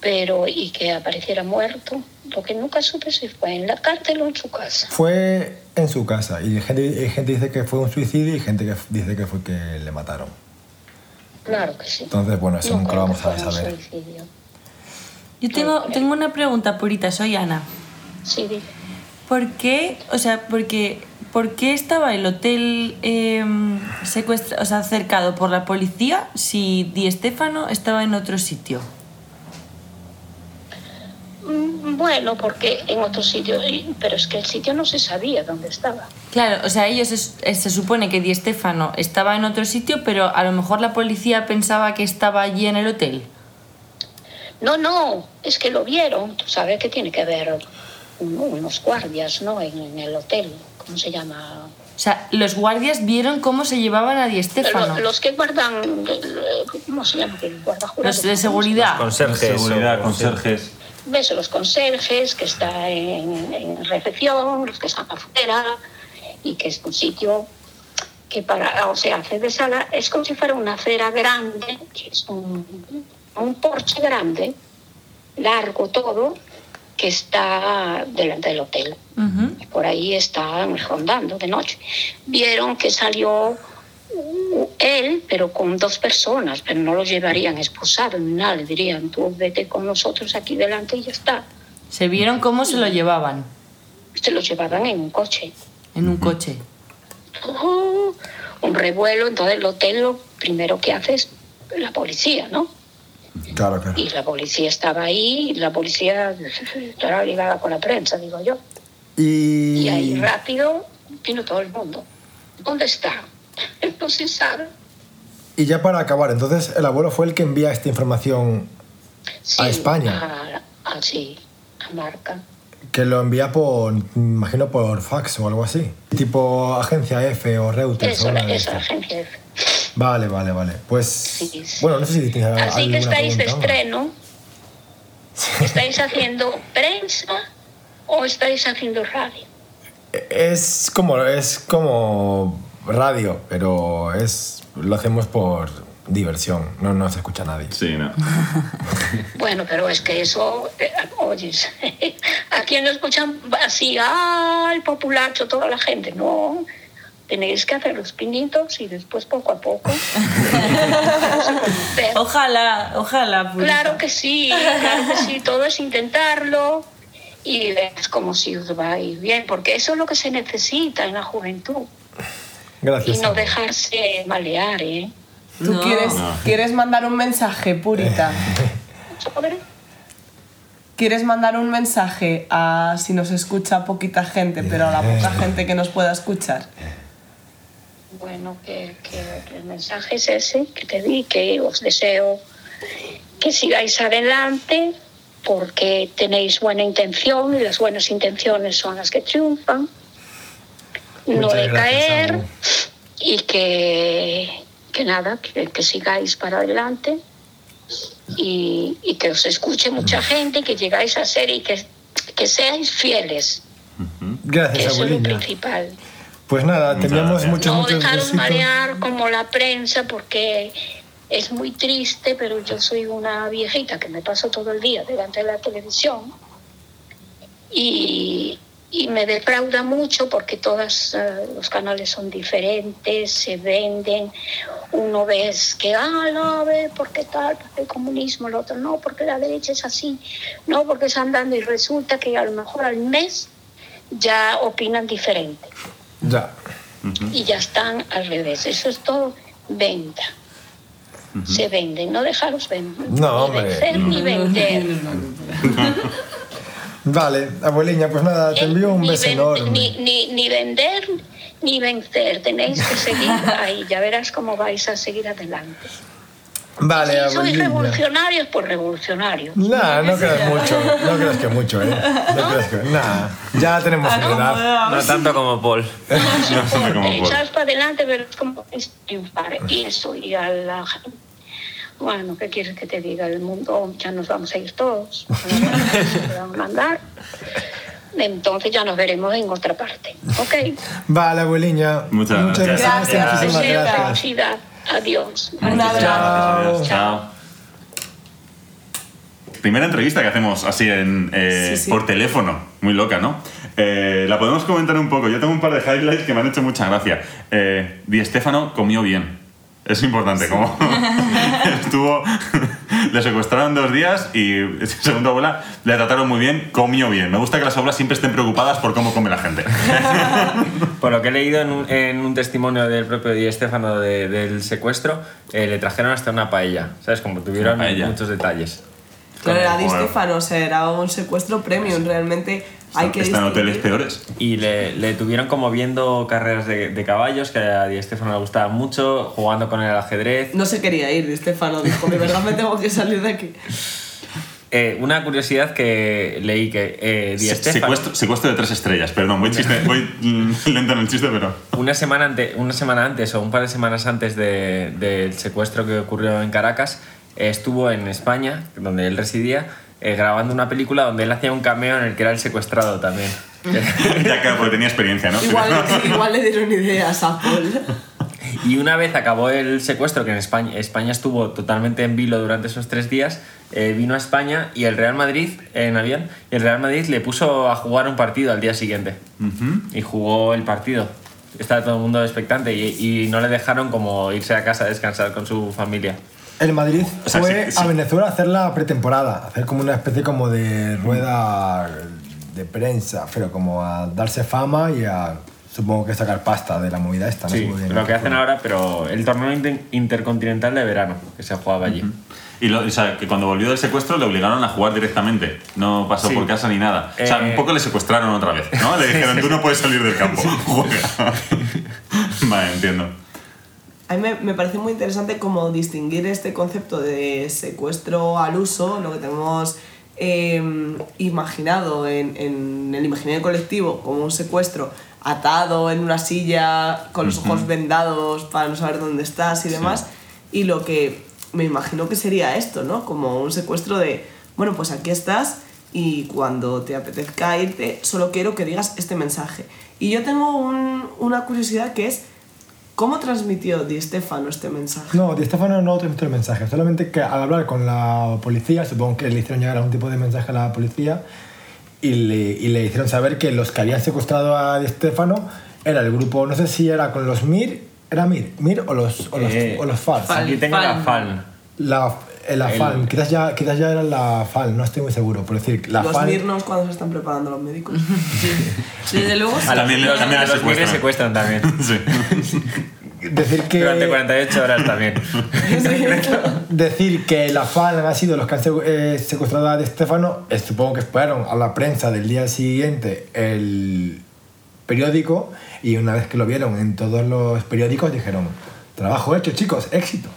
S7: Pero, y que apareciera muerto, lo que nunca supe si fue en la cárcel o en su casa.
S4: Fue en su casa y gente, gente dice que fue un suicidio y gente que dice que fue que le mataron.
S7: Claro que sí.
S4: Entonces, bueno, eso
S7: No
S4: nunca lo vamos a saber.
S7: suicidio.
S2: Yo tengo, tengo una pregunta, Purita, soy Ana.
S7: Sí, dime.
S2: ¿Por qué, o sea, porque, ¿por qué estaba el hotel eh, secuestra- o sea, cercado por la policía si Di Stefano estaba en otro sitio?
S7: Bueno, porque en otro sitio, pero es que el sitio no se sabía dónde estaba.
S2: Claro, o sea, ellos es- eh, se supone que Di Stefano estaba en otro sitio, pero a lo mejor la policía pensaba que estaba allí en el hotel.
S7: No, no, es que lo vieron. Tú sabes que tiene que haber un- unos guardias, ¿no? En, en el hotel, ¿cómo se llama?
S2: O sea, los guardias vieron cómo se llevaban a Di Stefano.
S7: Lo- Los que guardan, eh, ¿cómo se llama?
S2: Los de seguridad.
S3: Conserjes.
S1: Seguridad, conserjes.
S7: Ves los conserjes que están en, en recepción, los que están afuera, y que es un sitio que para, o sea, hace de sala, es como si fuera una acera grande, que es un, un porche grande, largo todo, que está delante del hotel. Por ahí estaban rondando de noche. Vieron que salió él, pero con dos personas, pero no lo llevarían esposado ni nada, le dirían, tú vete con nosotros aquí delante y ya está.
S2: Se vieron cómo se lo llevaban
S7: Se lo llevaban en un coche.
S2: en un coche.
S7: Uh, un revuelo, entonces el hotel lo primero que hace es la policía, ¿no?
S4: Claro, claro.
S7: Y la policía estaba ahí, y la policía estará ligada con la prensa, digo yo.
S4: Y,
S7: Y ahí rápido vino todo el mundo. ¿Dónde está? No se sabe.
S4: y ya para acabar, entonces el abuelo fue el que envía esta información
S7: Sí,
S4: ¿A España?
S7: A, a- sí, a Marca.
S4: que lo envía por, imagino por fax o algo así. Tipo agencia F o Reuters.
S7: Eso,
S4: o una de estas.
S7: agencia. F.
S4: Vale, vale, vale. Pues,
S7: Sí, sí.
S4: bueno, no sé si tienes
S7: Así que estáis de
S4: pregunta, ¿no?
S7: estreno. ¿Estáis haciendo prensa o estáis haciendo radio?
S4: Es como, es como radio, pero es, lo hacemos por diversión, no nos escucha nadie.
S1: Sí, no.
S7: Bueno, pero es que eso, eh, oyes, ¿a quién lo escuchan así? ¡Ah, el populacho, toda la gente! No, tenéis que hacer los pinitos y después poco a poco.
S2: Ojalá, ojalá. Purita.
S7: Claro que sí, claro que sí, todo es intentarlo y es como si os va a ir bien, porque eso es lo que se necesita en la juventud y
S4: Gracias.
S7: no dejarse malear, ¿eh?
S6: ¿Tú
S2: No.
S6: quieres, quieres mandar un mensaje, Purita? ¿Quieres mandar un mensaje a si nos escucha poquita gente, pero a la poca gente que nos pueda escuchar?
S7: Bueno, que, que- que el mensaje es ese que te di, que os deseo que sigáis adelante porque tenéis buena intención y las buenas intenciones son las que triunfan. No
S4: Muchas
S7: de
S4: gracias,
S7: y que, que nada, que, que sigáis para adelante y, y que os escuche mucha gente, que llegáis a ser y que, que seáis fieles,
S4: Gracias,
S7: eso es lo principal.
S4: Pues nada, teníamos muchos,
S7: no
S4: muchos
S7: dejaros
S4: besitos.
S7: marear como la prensa porque es muy triste, pero yo soy una viejita que me paso todo el día delante de la televisión y, y me defrauda mucho porque todos eh, los canales son diferentes, se venden, uno ves que, ah, no, ve, porque tal, porque el comunismo, el otro no, porque la derecha es así, no, porque están dando y resulta que a lo mejor al mes ya opinan diferente
S4: Ya.
S7: y ya están al revés. Eso es todo venta. se venden, no dejaros vender.
S4: No,
S7: ni
S4: hombre.
S7: vencer ni vender.
S4: Vale, abueliña, pues nada, te envío un
S7: Ni
S4: beso
S7: ven-
S4: enorme.
S7: Ni, ni, ni vender ni vencer, tenéis que seguir ahí, ya verás cómo vais a seguir adelante.
S4: Vale,
S7: si sois
S4: abueliña.
S7: revolucionarios, pues revolucionarios.
S4: Nah, no creas mucho, no creas que mucho, ¿eh? No creas que... Nah, ya tenemos una edad.
S3: No tanto como Paul.
S1: No cómo.
S7: Echas para adelante, pero es como es triunfar. Y eso, y a la gente. Bueno, ¿qué quieres que te diga? El mundo ya nos vamos a ir todos. Nos van a mandar. Entonces ya nos veremos en otra parte. ¿Ok?
S4: Vale, abueliña.
S1: Muchas gracias.
S4: gracias.
S6: Gracias.
S4: Muchísimas gracias.
S7: felicidad. Adiós.
S6: Un abrazo.
S4: Chao.
S1: Chao. Primera entrevista que hacemos así en, eh,
S6: Sí, sí.
S1: por teléfono, muy loca, ¿no? Eh, la podemos comentar un poco. Yo tengo un par de highlights que me han hecho mucha gracia. Eh, Di Stefano comió bien. Es importante, como estuvo, le secuestraron dos días y según tu abuela le trataron muy bien, comió bien. Me gusta que las abuelas siempre estén preocupadas por cómo come la gente.
S3: Por lo que he leído en un, en un testimonio del propio Di Stefano de- del secuestro, eh, le trajeron hasta una paella. ¿Sabes? Como tuvieron muchos detalles.
S6: Claro, era Di. Stefano, o sea, era un secuestro premium, realmente hay que
S1: Están hoteles peores.
S3: Y le, le tuvieron como viendo carreras de, de caballos, que a Di Stefano le gustaba mucho, jugando con el ajedrez.
S6: No se quería ir, Di Stefano dijo, de verdad me tengo que salir de aquí.
S3: Eh, una curiosidad que leí que eh, Di Stefano,
S1: Secuestro, secuestro de tres estrellas, perdón, voy, chiste, voy mm, lento en el chiste, pero...
S3: una, semana ante- una semana antes o un par de semanas antes de- del secuestro que ocurrió en Caracas, eh, estuvo en España, donde él residía, eh, grabando una película donde él hacía un cameo en el que era el secuestrado también.
S1: ya claro, porque tenía experiencia, ¿no?
S6: Igual, igual le dieron ideas a Paul.
S3: Y una vez acabó el secuestro, que en España, España estuvo totalmente en vilo durante esos tres días, eh, vino a España y el Real Madrid, en avión, y el Real Madrid le puso a jugar un partido al día siguiente.
S1: Ujú.
S3: Y jugó el partido. Estaba todo el mundo expectante y, y no le dejaron como irse a casa a descansar con su familia.
S4: El Madrid
S1: O sea,
S4: fue
S1: sí, sí.
S4: a Venezuela a hacer la pretemporada, a hacer como una especie como de rueda de prensa, pero como a darse fama y a, supongo que sacar pasta de la movida esta. no
S3: Sí, lo que hacen
S4: fue.
S3: ahora, pero el torneo inter- intercontinental de verano, que se jugaba allí.
S1: Y lo- o sea, que cuando volvió del secuestro le obligaron a jugar directamente. No pasó
S3: Sí.
S1: por casa ni nada. O sea,
S3: Eh,
S1: un poco le secuestraron otra vez, ¿no? Le dijeron, tú no puedes salir del campo. Juega. vale, entiendo.
S6: A mí me, me parece muy interesante como distinguir este concepto de secuestro al uso, lo que tenemos eh, imaginado en, en el imaginario colectivo como un secuestro atado en una silla con los ojos vendados para no saber dónde estás y demás, y lo que me imagino que sería esto, ¿no? Como un secuestro de, bueno, pues aquí estás y cuando te apetezca irte, solo quiero que digas este mensaje. Y yo tengo un- una curiosidad que es, ¿Cómo transmitió Di Stefano este mensaje?
S4: No, Di Stefano no transmitió el mensaje, solamente que al hablar con la policía, supongo que le hicieron llegar algún tipo de mensaje a la policía y le, y le hicieron saber que los que habían secuestrado a Di Stefano era el grupo, no sé si era con los MIR, ¿era MIR? ¿MIR o los, o los,
S3: Eh,
S4: o los FARC?
S2: Fal-
S3: Aquí tengo la
S2: Fan.
S4: La, la
S3: El-
S4: FAN, quizás ya, quizás ya era la FAN, no estoy muy seguro, por decir, la
S6: Los
S4: FAN...
S6: mirnos cuando se están preparando los médicos.
S2: Desde luego, sí.
S3: A
S1: También le-
S3: los,
S1: también
S3: a los MIR le secuestran también.
S1: Sí.
S4: Decir que,
S3: Durante 48 horas también.
S4: decir que la FAN ha sido los que han eh, secuestrado a Di Stefano, eh, supongo que esperaron a la prensa del día siguiente el periódico y una vez que lo vieron en todos los periódicos dijeron, trabajo hecho chicos, éxito.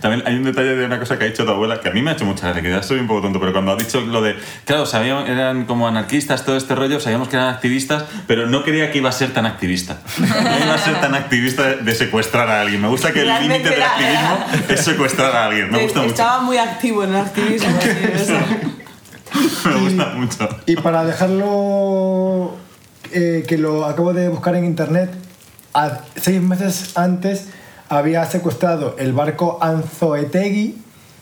S1: También hay un detalle de una cosa que ha dicho tu abuela que a mí me ha hecho mucha gracia, que ya soy un poco tonto, pero cuando ha dicho lo de, claro, sabíamos, eran como anarquistas, todo este rollo, sabíamos que eran activistas, pero no creía que iba a ser tan activista. No iba a ser tan activista de, de secuestrar a alguien. Me gusta que el límite del
S6: era-
S1: activismo es secuestrar a alguien. Me gusta mucho.
S6: Estaba muy activo en el activismo.
S1: Me gusta mucho.
S4: Y para dejarlo, eh, que lo acabo de buscar en internet, a- seis meses antes había secuestrado el barco Anzoetegui,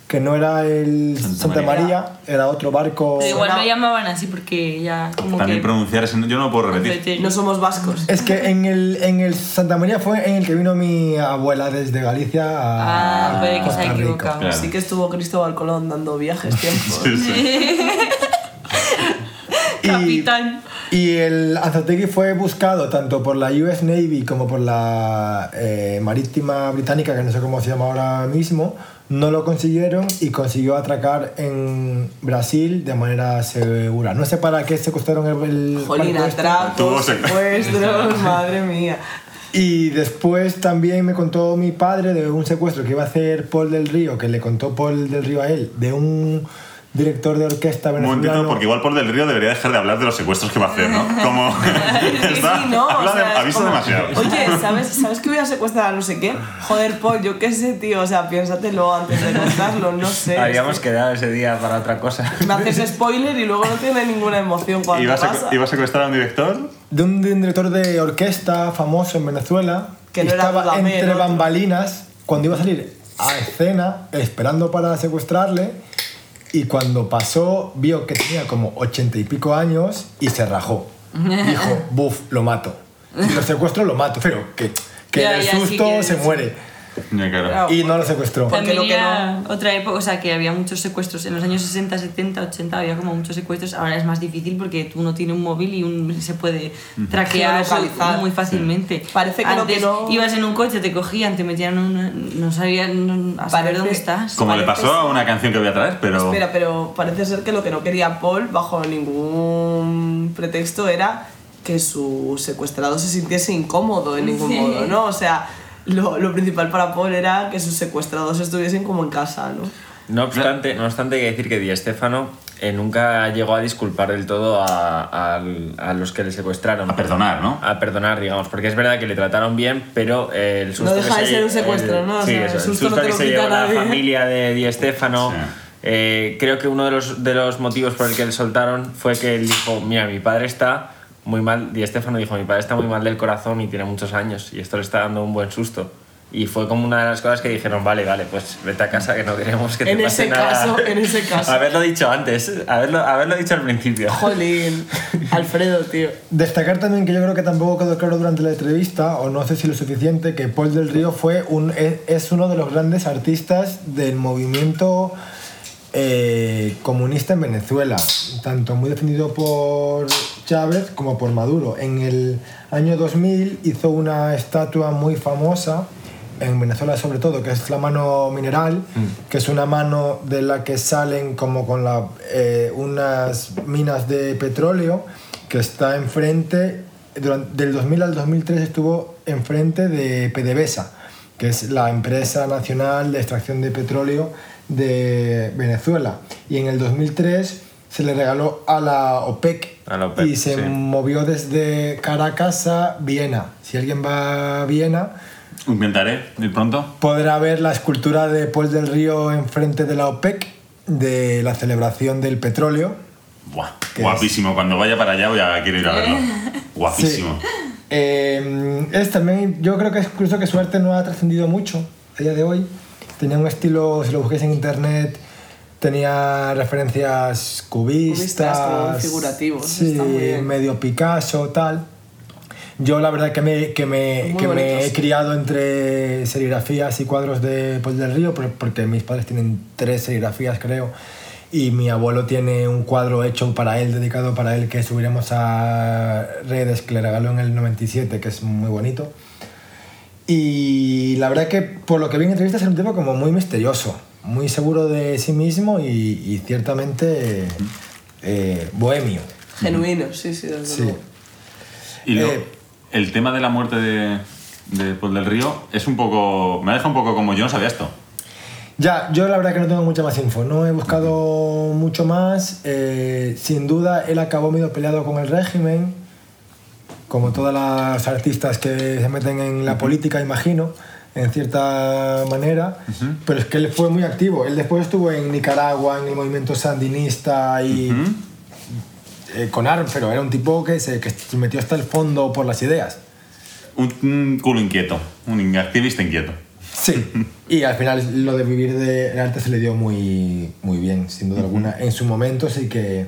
S4: que no era el
S1: Santa
S4: Santa,
S1: María.
S4: María. era otro barco...
S2: Pero igual lo llamaban así porque ya como
S1: También
S2: que...
S1: pronunciar ese, yo no lo puedo repetir.
S6: No somos vascos.
S4: Es que en el, en el Santa María fue en el que vino mi abuela desde Galicia a,
S2: Ah, puede que se
S4: Costa
S2: haya
S4: Rica.
S2: equivocado.
S1: Claro.
S6: Sí que estuvo Cristóbal Colón dando viajes tiempo.
S1: Sí, sí.
S2: Capitán.
S4: Y el Anzoátegui fue buscado tanto por la US Navy como por la eh, Marítima Británica, que no sé cómo se llama ahora mismo. No lo consiguieron y consiguió atracar en Brasil de manera segura. No sé para qué secuestraron el, el
S6: Jolín,
S4: este.
S6: atracos, secuestros, madre mía.
S4: Y después también me contó mi padre de un secuestro que iba a hacer Paul del Río, que le contó Paul del Río a él, de un director de orquesta
S1: Un momentito,
S4: venezolano.
S1: porque igual por del Río debería dejar de hablar de los secuestros que va a hacer, ¿no? Como.
S6: Sí,
S1: está,
S6: sí, no, o
S1: habla de-
S6: sea,
S1: avisa
S6: como,
S1: demasiado.
S6: Oye, ¿sabes, ¿sabes que voy a secuestrar a no sé qué? Joder, Paul, yo qué sé, tío. O sea, piénsatelo antes de contarlo, no sé.
S3: Habíamos
S6: es que
S3: quedado ese día para otra cosa.
S6: Me haces spoiler y luego no tiene ninguna emoción cuando
S1: ¿Iba
S6: pasa.
S1: iba a secuestrar a un director?
S4: de un, de un director de orquesta famoso en Venezuela
S6: Que no era
S4: estaba
S6: Dudamel,
S4: entre bambalinas cuando iba a salir a escena esperando para secuestrarle y cuando pasó vio que tenía como ochenta y pico años y se rajó. Dijo, buf, lo mato. Si lo secuestro, lo mato, pero que, que
S2: Ya,
S4: el
S2: ya, sí
S4: susto
S2: que-
S4: se muere.
S1: Ya, claro.
S6: Claro.
S4: Y no lo secuestró.
S6: Porque lo que
S2: era otra época, o sea, que había muchos secuestros. En los años 60, 70, 80 había como muchos secuestros. Ahora es más difícil porque tú no tienes un móvil y un, se puede traquear muy fácilmente.
S6: Parece que lo
S2: Antes
S6: que no-
S2: ibas en un coche, te cogían, te metían un, no sabían a saber
S6: Parece-
S2: dónde estás.
S1: Como le
S6: parece
S1: pasó a una canción que voy a traer, pero.
S6: Espera, pero parece ser que lo que no quería Paul, bajo ningún pretexto, era que su secuestrado se sintiese incómodo en ningún
S2: Sí.
S6: modo, ¿no? O sea, lo, lo principal para Paul era que sus secuestrados estuviesen como en casa, ¿no?
S3: No obstante, no obstante, hay que decir que Di Stéfano eh, nunca llegó a disculpar del todo a, a- a los que le secuestraron.
S1: A perdonar, ¿no?
S3: A perdonar, digamos, porque es verdad que le trataron bien, pero eh, el susto
S6: No deja
S3: que
S6: de
S3: se-
S6: ser un secuestro,
S3: el-
S6: ¿no? O
S3: Sí,
S6: sea,
S3: eso,
S6: el
S3: el
S6: susto
S3: susto,
S6: no te
S3: que se llevó la familia de Di Stéfano.
S1: Sí.
S3: eh, creo que uno de los, de los motivos por el que le soltaron fue que él dijo, mira, mi padre está muy mal, Di Stéfano dijo, mi padre está muy mal del corazón y tiene muchos años y esto le está dando un buen susto. Y fue como una de las cosas que dijeron, vale, vale, pues vete a casa que no queremos que te
S6: En
S3: pase
S6: ese
S3: nada.
S6: caso, en ese caso.
S3: haberlo dicho antes, haberlo, haberlo dicho al principio.
S6: Jolín, Alfredo, tío.
S4: Destacar también que yo creo que tampoco quedó claro durante la entrevista, o no sé si lo suficiente, que Paul del Río fue un, es, es uno de los grandes artistas del movimiento eh, comunista en Venezuela, tanto muy defendido por Chávez como por Maduro. En el año 2000 hizo una estatua muy famosa, en Venezuela sobre todo, que es la mano mineral, que es una mano de la que salen como con la, eh, unas minas de petróleo, que está enfrente, durante, del 2000 al 2003 estuvo enfrente de PDVSA, que es la empresa nacional de extracción de petróleo de Venezuela. Y en el 2003 se le regaló a la OPEC,
S3: A la OPEC,
S4: y se
S3: sí.
S4: movió desde Caracas a Viena. Si alguien va a Viena,
S1: Intentaré ir pronto.
S4: podrá ver la escultura de Paul del Río enfrente de la OPEC de la celebración del petróleo.
S1: Buah,
S4: ¿Qué
S1: guapísimo. Cuando vaya para allá voy a quiero ir a verlo. Guapísimo.
S4: Eh, es también, yo creo que es curioso que su arte no ha trascendido mucho a día de hoy. Tenía un estilo, si lo busquéis en internet, tenía referencias cubistas,
S6: Cubistas, figurativos,
S4: sí,
S6: está muy bien.
S4: medio Picasso, tal. Yo la verdad que me, que me, que me he criado entre serigrafías y cuadros de Paul del Río, por- porque mis padres tienen tres serigrafías, creo, y mi abuelo tiene un cuadro hecho para él, dedicado para él, que subiremos a redes, que le regaló en el 97, que es muy bonito. Y la verdad que por lo que vi en entrevistas era un tipo como muy misterioso, muy seguro de sí mismo y, y ciertamente eh, bohemio.
S6: Genuino, sí, sí, desde
S4: Sí.
S6: luego.
S1: Y lo-
S4: Eh,
S1: el tema de la muerte de, de Paul del Río es un poco. Me deja un poco como yo no sabía esto.
S4: Ya, yo la verdad que no tengo mucha más info, no he buscado mucho más. eh, sin duda, él acabó medio peleado con el régimen, como todas las artistas que se meten en la política, imagino, en cierta manera. Pero es que él fue muy activo. Él después estuvo en Nicaragua, en el movimiento sandinista y
S1: Ujú.
S4: eh, con armas, pero era un tipo que se, que se metió hasta el fondo por las ideas.
S1: Un, un culo inquieto, un activista inquieto.
S4: Sí, y al final lo de vivir de arte se le dio muy, muy bien, sin duda alguna. En su momento sí que,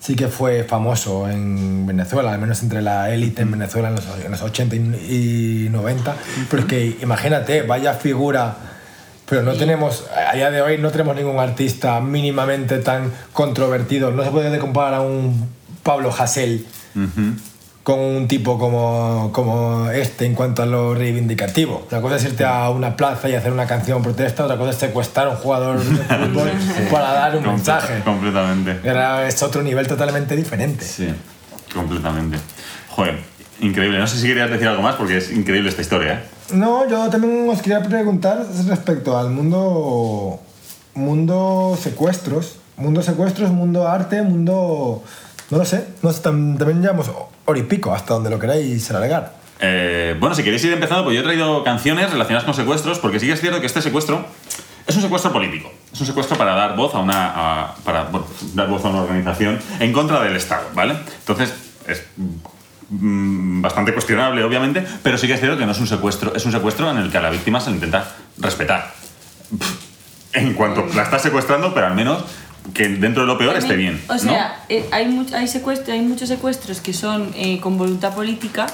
S4: sí que fue famoso en Venezuela, al menos entre la élite en Venezuela en los, en los 80 y y 90. Pero es que imagínate, vaya figura. Pero no tenemos, a día de hoy no tenemos ningún artista mínimamente tan controvertido. No se puede comparar a un Pablo Hasél con un tipo como, como este en cuanto a lo reivindicativo. Una cosa es irte a una plaza y hacer una canción protesta, otra cosa es secuestrar a un jugador de fútbol para dar un
S1: Comple-
S4: mensaje.
S1: Completamente.
S4: Era, es otro nivel totalmente diferente.
S1: Sí, completamente. Joder, increíble. No sé si querías decir algo más porque es increíble esta historia, ¿eh?
S4: No, yo también os quería preguntar respecto al mundo mundo secuestros, mundo secuestros, mundo arte, mundo no lo sé, no sé, tam- también llevamos hora y pico hasta donde lo queráis alargar.
S1: Eh, bueno, si queréis ir empezando, pues yo he traído canciones relacionadas con secuestros, porque sí que es cierto que este secuestro es un secuestro político. Es un secuestro para dar voz a una, para dar voz a una organización en contra del Estado, ¿vale? Entonces, es mm, bastante cuestionable, obviamente, pero sí que es cierto que no es un secuestro, es un secuestro en el que a la víctima se le intenta respetar. En cuanto la está secuestrando, pero al menos que dentro de lo peor esté bien.
S2: O
S1: ¿no?
S2: sea, eh, hay, much- hay, secuestro, hay muchos secuestros que son eh, con voluntad política.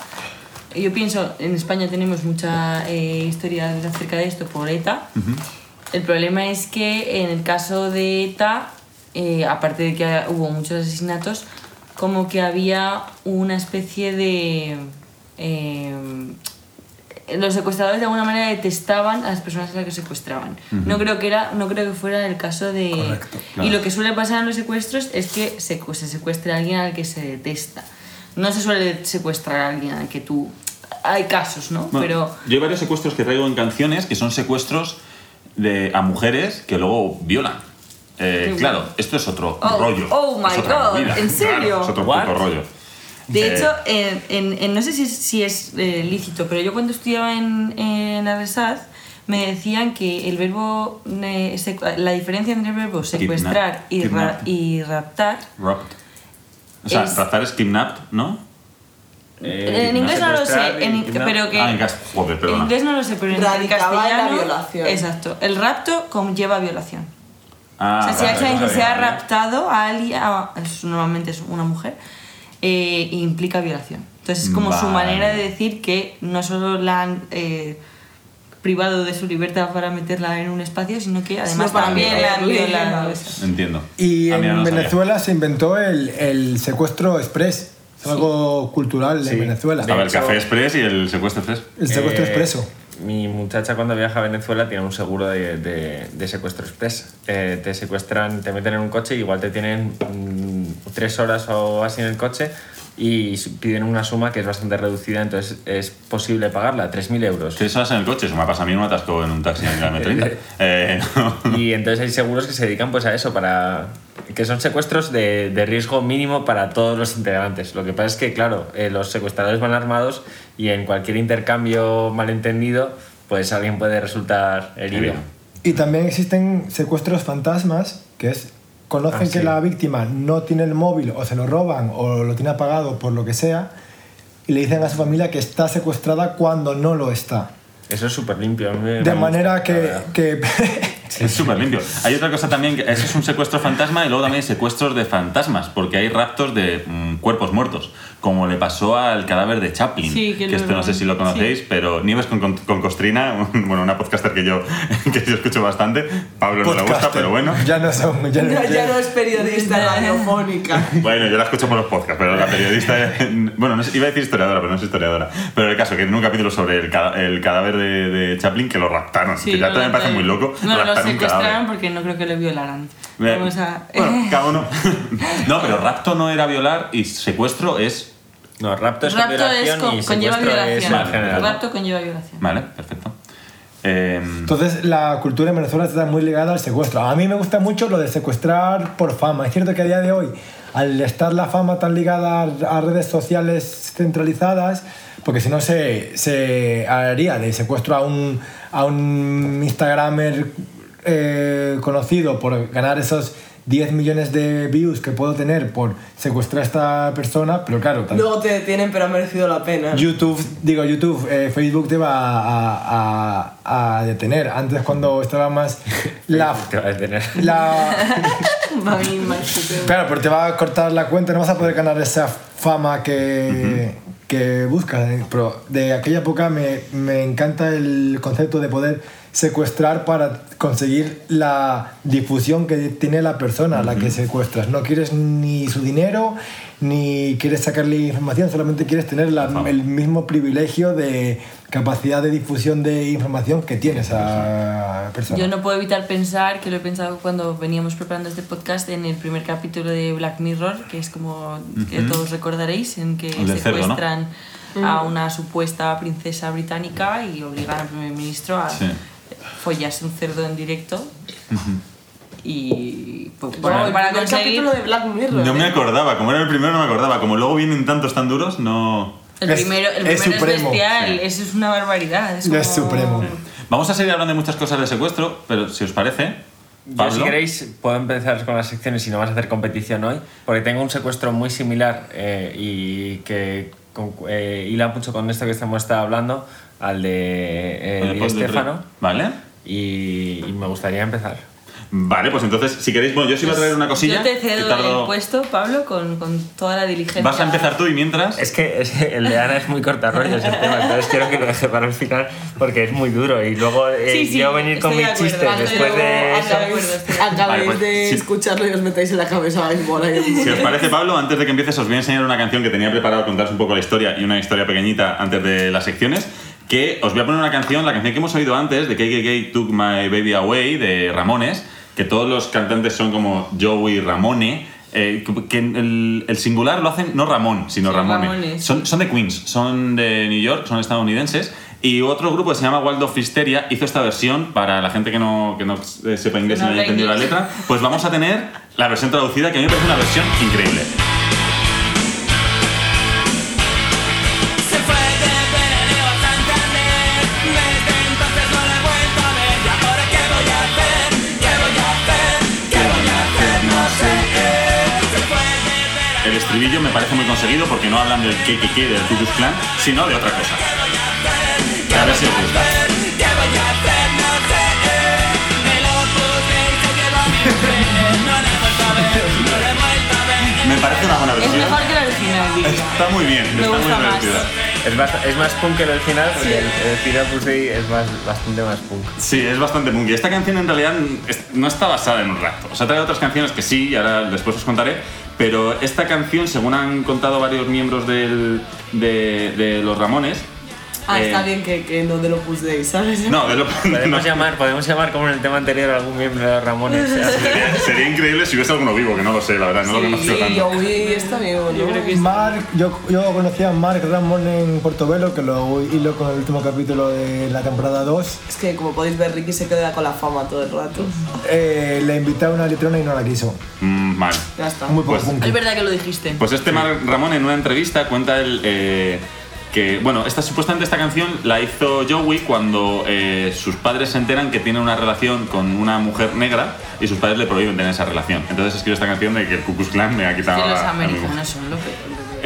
S2: Yo pienso, en España tenemos mucha eh, historia acerca de esto por ETA. El problema es que en el caso de ETA, aparte de que hubo muchos asesinatos, como que había una especie de... los secuestradores de alguna manera detestaban a las personas a las que secuestraban. No creo que era, no creo que fuera el caso de.
S4: Correcto,
S2: Y lo que suele pasar en los secuestros es que se, se secuestra a alguien al que se detesta. No se suele secuestrar a alguien al que tú. Hay casos, ¿no?
S1: Bueno,
S2: Pero
S1: Yo hay varios secuestros que traigo en canciones que son secuestros de, a mujeres que luego violan. Eh, claro, esto es otro
S2: Oh,
S1: rollo.
S2: oh my God,
S1: movida.
S2: ¿en serio?
S1: Claro, es otro puto rollo.
S2: De
S1: Eh,
S2: hecho, en, en- en- no sé si es, si es eh, lícito, pero yo cuando estudiaba en, en Arresaz me decían que el verbo, eh, la diferencia entre el verbo secuestrar y, ra- y raptar,
S1: Robbed. O sea,
S2: Es-
S1: raptar es kidnapped, ¿no?
S3: Eh,
S2: en inglés no lo sé, en- pero que...
S1: Ah, en cas- joder,
S2: en inglés no lo sé, pero en,
S6: Radicaba la
S2: castellano...
S6: violación.
S2: Exacto. El rapto conlleva violación.
S1: Ah,
S2: o sea, si alguien que se ha raptado a alguien, a- es- normalmente es una mujer, eh, implica violación. Entonces es como su
S1: Vale.
S2: manera de decir que no solo la han eh, privado de su libertad para meterla en un espacio, sino que además también la han violado.
S1: Entiendo.
S4: Y
S1: Ah,
S4: en
S1: no sabía.
S4: Venezuela se inventó el, el secuestro express. Es algo cultural
S3: Sí.
S4: en Venezuela.
S1: Estaba el Café Express y el secuestro express.
S4: El secuestro
S3: Eh,
S4: expreso.
S3: Mi muchacha cuando viaja a Venezuela tiene un seguro de, de- secuestro express. Eh, te secuestran, te meten en un coche, igual te tienen mm, tres horas o así en el coche y piden una suma que es bastante reducida, entonces es posible pagarla, 3.000 euros.
S1: ¿Tres horas en el coche? Eso me pasa a mí, me atasco en un taxi en la M30. Eh, no.
S3: Y entonces hay seguros que se dedican pues a eso, para que son secuestros de, de riesgo mínimo para todos los integrantes. Lo que pasa es que, claro, eh, los secuestradores van armados y en cualquier intercambio malentendido, pues alguien puede resultar. Herido.
S4: Y también existen secuestros fantasmas, que es conocen
S3: Ah,
S4: que
S3: sí.
S4: la víctima no tiene el móvil o se lo roban o lo tiene apagado por lo que sea y le dicen a su familia que está secuestrada cuando no lo está.
S3: Eso es súper limpio.
S4: De manera que, que
S1: Es súper limpio. Hay otra cosa también, que eso es un secuestro fantasma y luego también hay secuestros de fantasmas, porque hay raptos de mm, cuerpos muertos, como le pasó al cadáver de Chaplin,
S2: Sí, que lo-
S1: esto no sé si lo conocéis, pero Nieves con, con, con Costrina, un- bueno, una podcaster que yo, que yo escucho bastante, Pablo no le gusta,
S4: podcaster.
S1: pero bueno.
S4: Ya no son. Ya no,
S6: Ya, ya no es periodista radiofónica.
S1: Bueno, yo la escucho por los podcasts, pero la periodista, bueno, no sé- iba a decir historiadora, pero no es historiadora. Pero el caso, que en un capítulo sobre el, el cadáver de, de Chaplin que lo raptaron,
S2: Sí,
S1: que ya también me parece muy loco,
S2: No, lo
S1: raptar un
S2: secuestraron
S1: cadáver.
S2: porque no creo que le violaran.
S1: Eh,
S2: Vamos a...
S1: Bueno, cada uno. no, pero rapto no era violar y secuestro es.
S3: No, rapto es con
S2: Rapto es
S3: violación
S2: con-
S3: y
S2: conlleva violación. Rapto conlleva violación.
S1: Vale, perfecto. Eh,
S4: Entonces la cultura en Venezuela está muy ligada al secuestro. A mí me gusta mucho lo de secuestrar por fama. Es cierto que a día de hoy, al estar la fama tan ligada a a redes sociales centralizadas, porque si no se, se haría de secuestro a un, a un Instagramer eh, conocido por ganar esos 10 millones de views que puedo tener por secuestrar a esta persona, pero claro, también...
S6: Luego te detienen, pero ha merecido la pena.
S4: YouTube, digo YouTube, eh, Facebook te va a, a- a detener. Antes cuando estaba más la...
S3: Te va a detener.
S4: la claro, pero te va a cortar la cuenta, no vas a poder ganar esa fama que, que busca. Pero de aquella época me, me encanta el concepto de poder secuestrar para conseguir la difusión que tiene la persona a la que secuestras. No quieres ni su dinero, ni quieres sacarle información, solamente quieres tener la- el mismo privilegio de capacidad de difusión de información que tiene esa persona.
S2: Yo no puedo evitar pensar, que lo he pensado cuando veníamos preparando este podcast, en el primer capítulo de Black Mirror, que es como que todos recordaréis, en que
S1: El del cerdo, ¿no?
S2: secuestran a una supuesta princesa británica y obligan al primer ministro a
S1: Sí.
S2: Follarse un cerdo en directo. Y pues,
S6: Bueno,
S2: bueno,
S6: el
S2: para conseguir...
S6: capítulo de Black Mirror.
S1: No me
S6: ¿eh?
S1: acordaba, como era el primero no me acordaba. Como luego vienen tantos tan duros, no...
S2: El
S4: Es-
S2: primero, el
S4: es
S2: primero es,
S4: supremo,
S2: bestial,
S1: sí.
S2: eso es una barbaridad. Es,
S4: Es
S2: como-
S4: supremo.
S1: Vamos a seguir hablando de muchas cosas de secuestro, pero si os parece...
S3: Yo, si queréis, puedo empezar con las secciones y no vas a hacer competición hoy, porque tengo un secuestro muy similar eh, y que con- eh, hila mucho con esto que estamos hablando, al de eh,
S1: el de
S3: Stéfano,
S1: Tre- ¿Vale?
S3: y, y me gustaría empezar.
S1: Vale, pues entonces, si queréis... Bueno, yo sí iba a traer una cosilla.
S2: Yo te cedo
S1: tardo-
S2: el puesto, Pablo, con, con toda la diligencia.
S1: Vas a empezar tú y mientras...
S3: Es que, es que el de Ana es muy cortarrollo ese tema, entonces quiero que lo deje para el final porque es muy duro y luego eh,
S2: Sí, sí,
S3: yo venir con mis
S2: de acuerdo,
S3: chistes
S2: estoy
S3: después
S2: de
S3: de
S2: acuerdo,
S3: eso.
S2: de acuerdo, acuerdo.
S6: Acabéis
S1: Vale, pues,
S6: de
S1: sí.
S6: escucharlo y os metéis en la cabeza bola de-
S1: Si os parece, Pablo, antes de que empieces os voy a enseñar una canción que tenía preparado contaros un poco la historia y una historia pequeñita antes de las secciones. Que os voy a poner una canción, la canción que hemos oído antes, de KKK Took My Baby Away, de Ramones, que todos los cantantes son como Joey Ramone. eh, que el, el singular lo hacen no Ramón, sino
S2: Sí,
S1: Ramone.
S2: Ramones.
S1: Son, son de Queens, son de New York, son estadounidenses. Y otro grupo que se llama Waldorf Hysteria hizo esta versión para la gente que no, que no sepa inglés y
S2: No
S1: no haya entendido la letra. Pues vamos a tener la versión traducida, que a mí me parece una versión increíble. Parece muy conseguido porque no hablan del KKK, del Ku Klan, sino de otra cosa. A ver si os gusta.
S5: Me
S1: parece una buena
S2: Es
S1: versión.
S2: mejor que la original, diría.
S1: Está muy bien,
S2: Me
S1: está
S2: gusta
S1: muy
S2: más.
S1: divertida.
S3: Es, bast- es más punk que el final, porque el, el final Pussy es más, bastante más punk.
S1: Sí, es bastante punky. Esta canción en realidad es- no está basada en un rap. O sea, trae otras canciones que sí, y ahora después os contaré. Pero esta canción, según han contado varios miembros del- de, de los Ramones.
S6: Ah,
S1: eh,
S6: está bien que, que no te lo puséis, ¿sabes?
S1: No, de lo,
S3: Podemos,
S1: no,
S3: llamar, podemos llamar como en el tema anterior a algún miembro de Ramones.
S1: sería, sería increíble si hubiese alguno vivo, que no lo sé, la verdad, no lo
S6: Sí,
S1: conozco
S6: sí,
S1: tanto.
S6: Joey está vivo, ¿no?
S2: Yo creo que sí.
S4: Mark, yo, yo conocí a Mark Ramón en Portobelo, que lo hilo con el último capítulo de la temporada 2.
S6: Es que como podéis ver, Ricky se queda con la fama todo el rato.
S4: Eh, le invité a una litrona y no la quiso.
S1: Mm, vale.
S6: Ya está.
S4: Muy poco
S1: Pues-.
S2: Es verdad que lo dijiste.
S1: Pues este Mark Ramón en una entrevista cuenta el, eh, que, bueno, esta, supuestamente esta canción la hizo Joey cuando eh, sus padres se enteran que tiene una relación con una mujer negra y sus padres le prohíben tener esa relación. Entonces escribe esta canción de que el Ku Klux Klan me ha
S2: que
S1: quitado
S2: los
S1: a- a mi mujer.
S2: americanos son lo peor.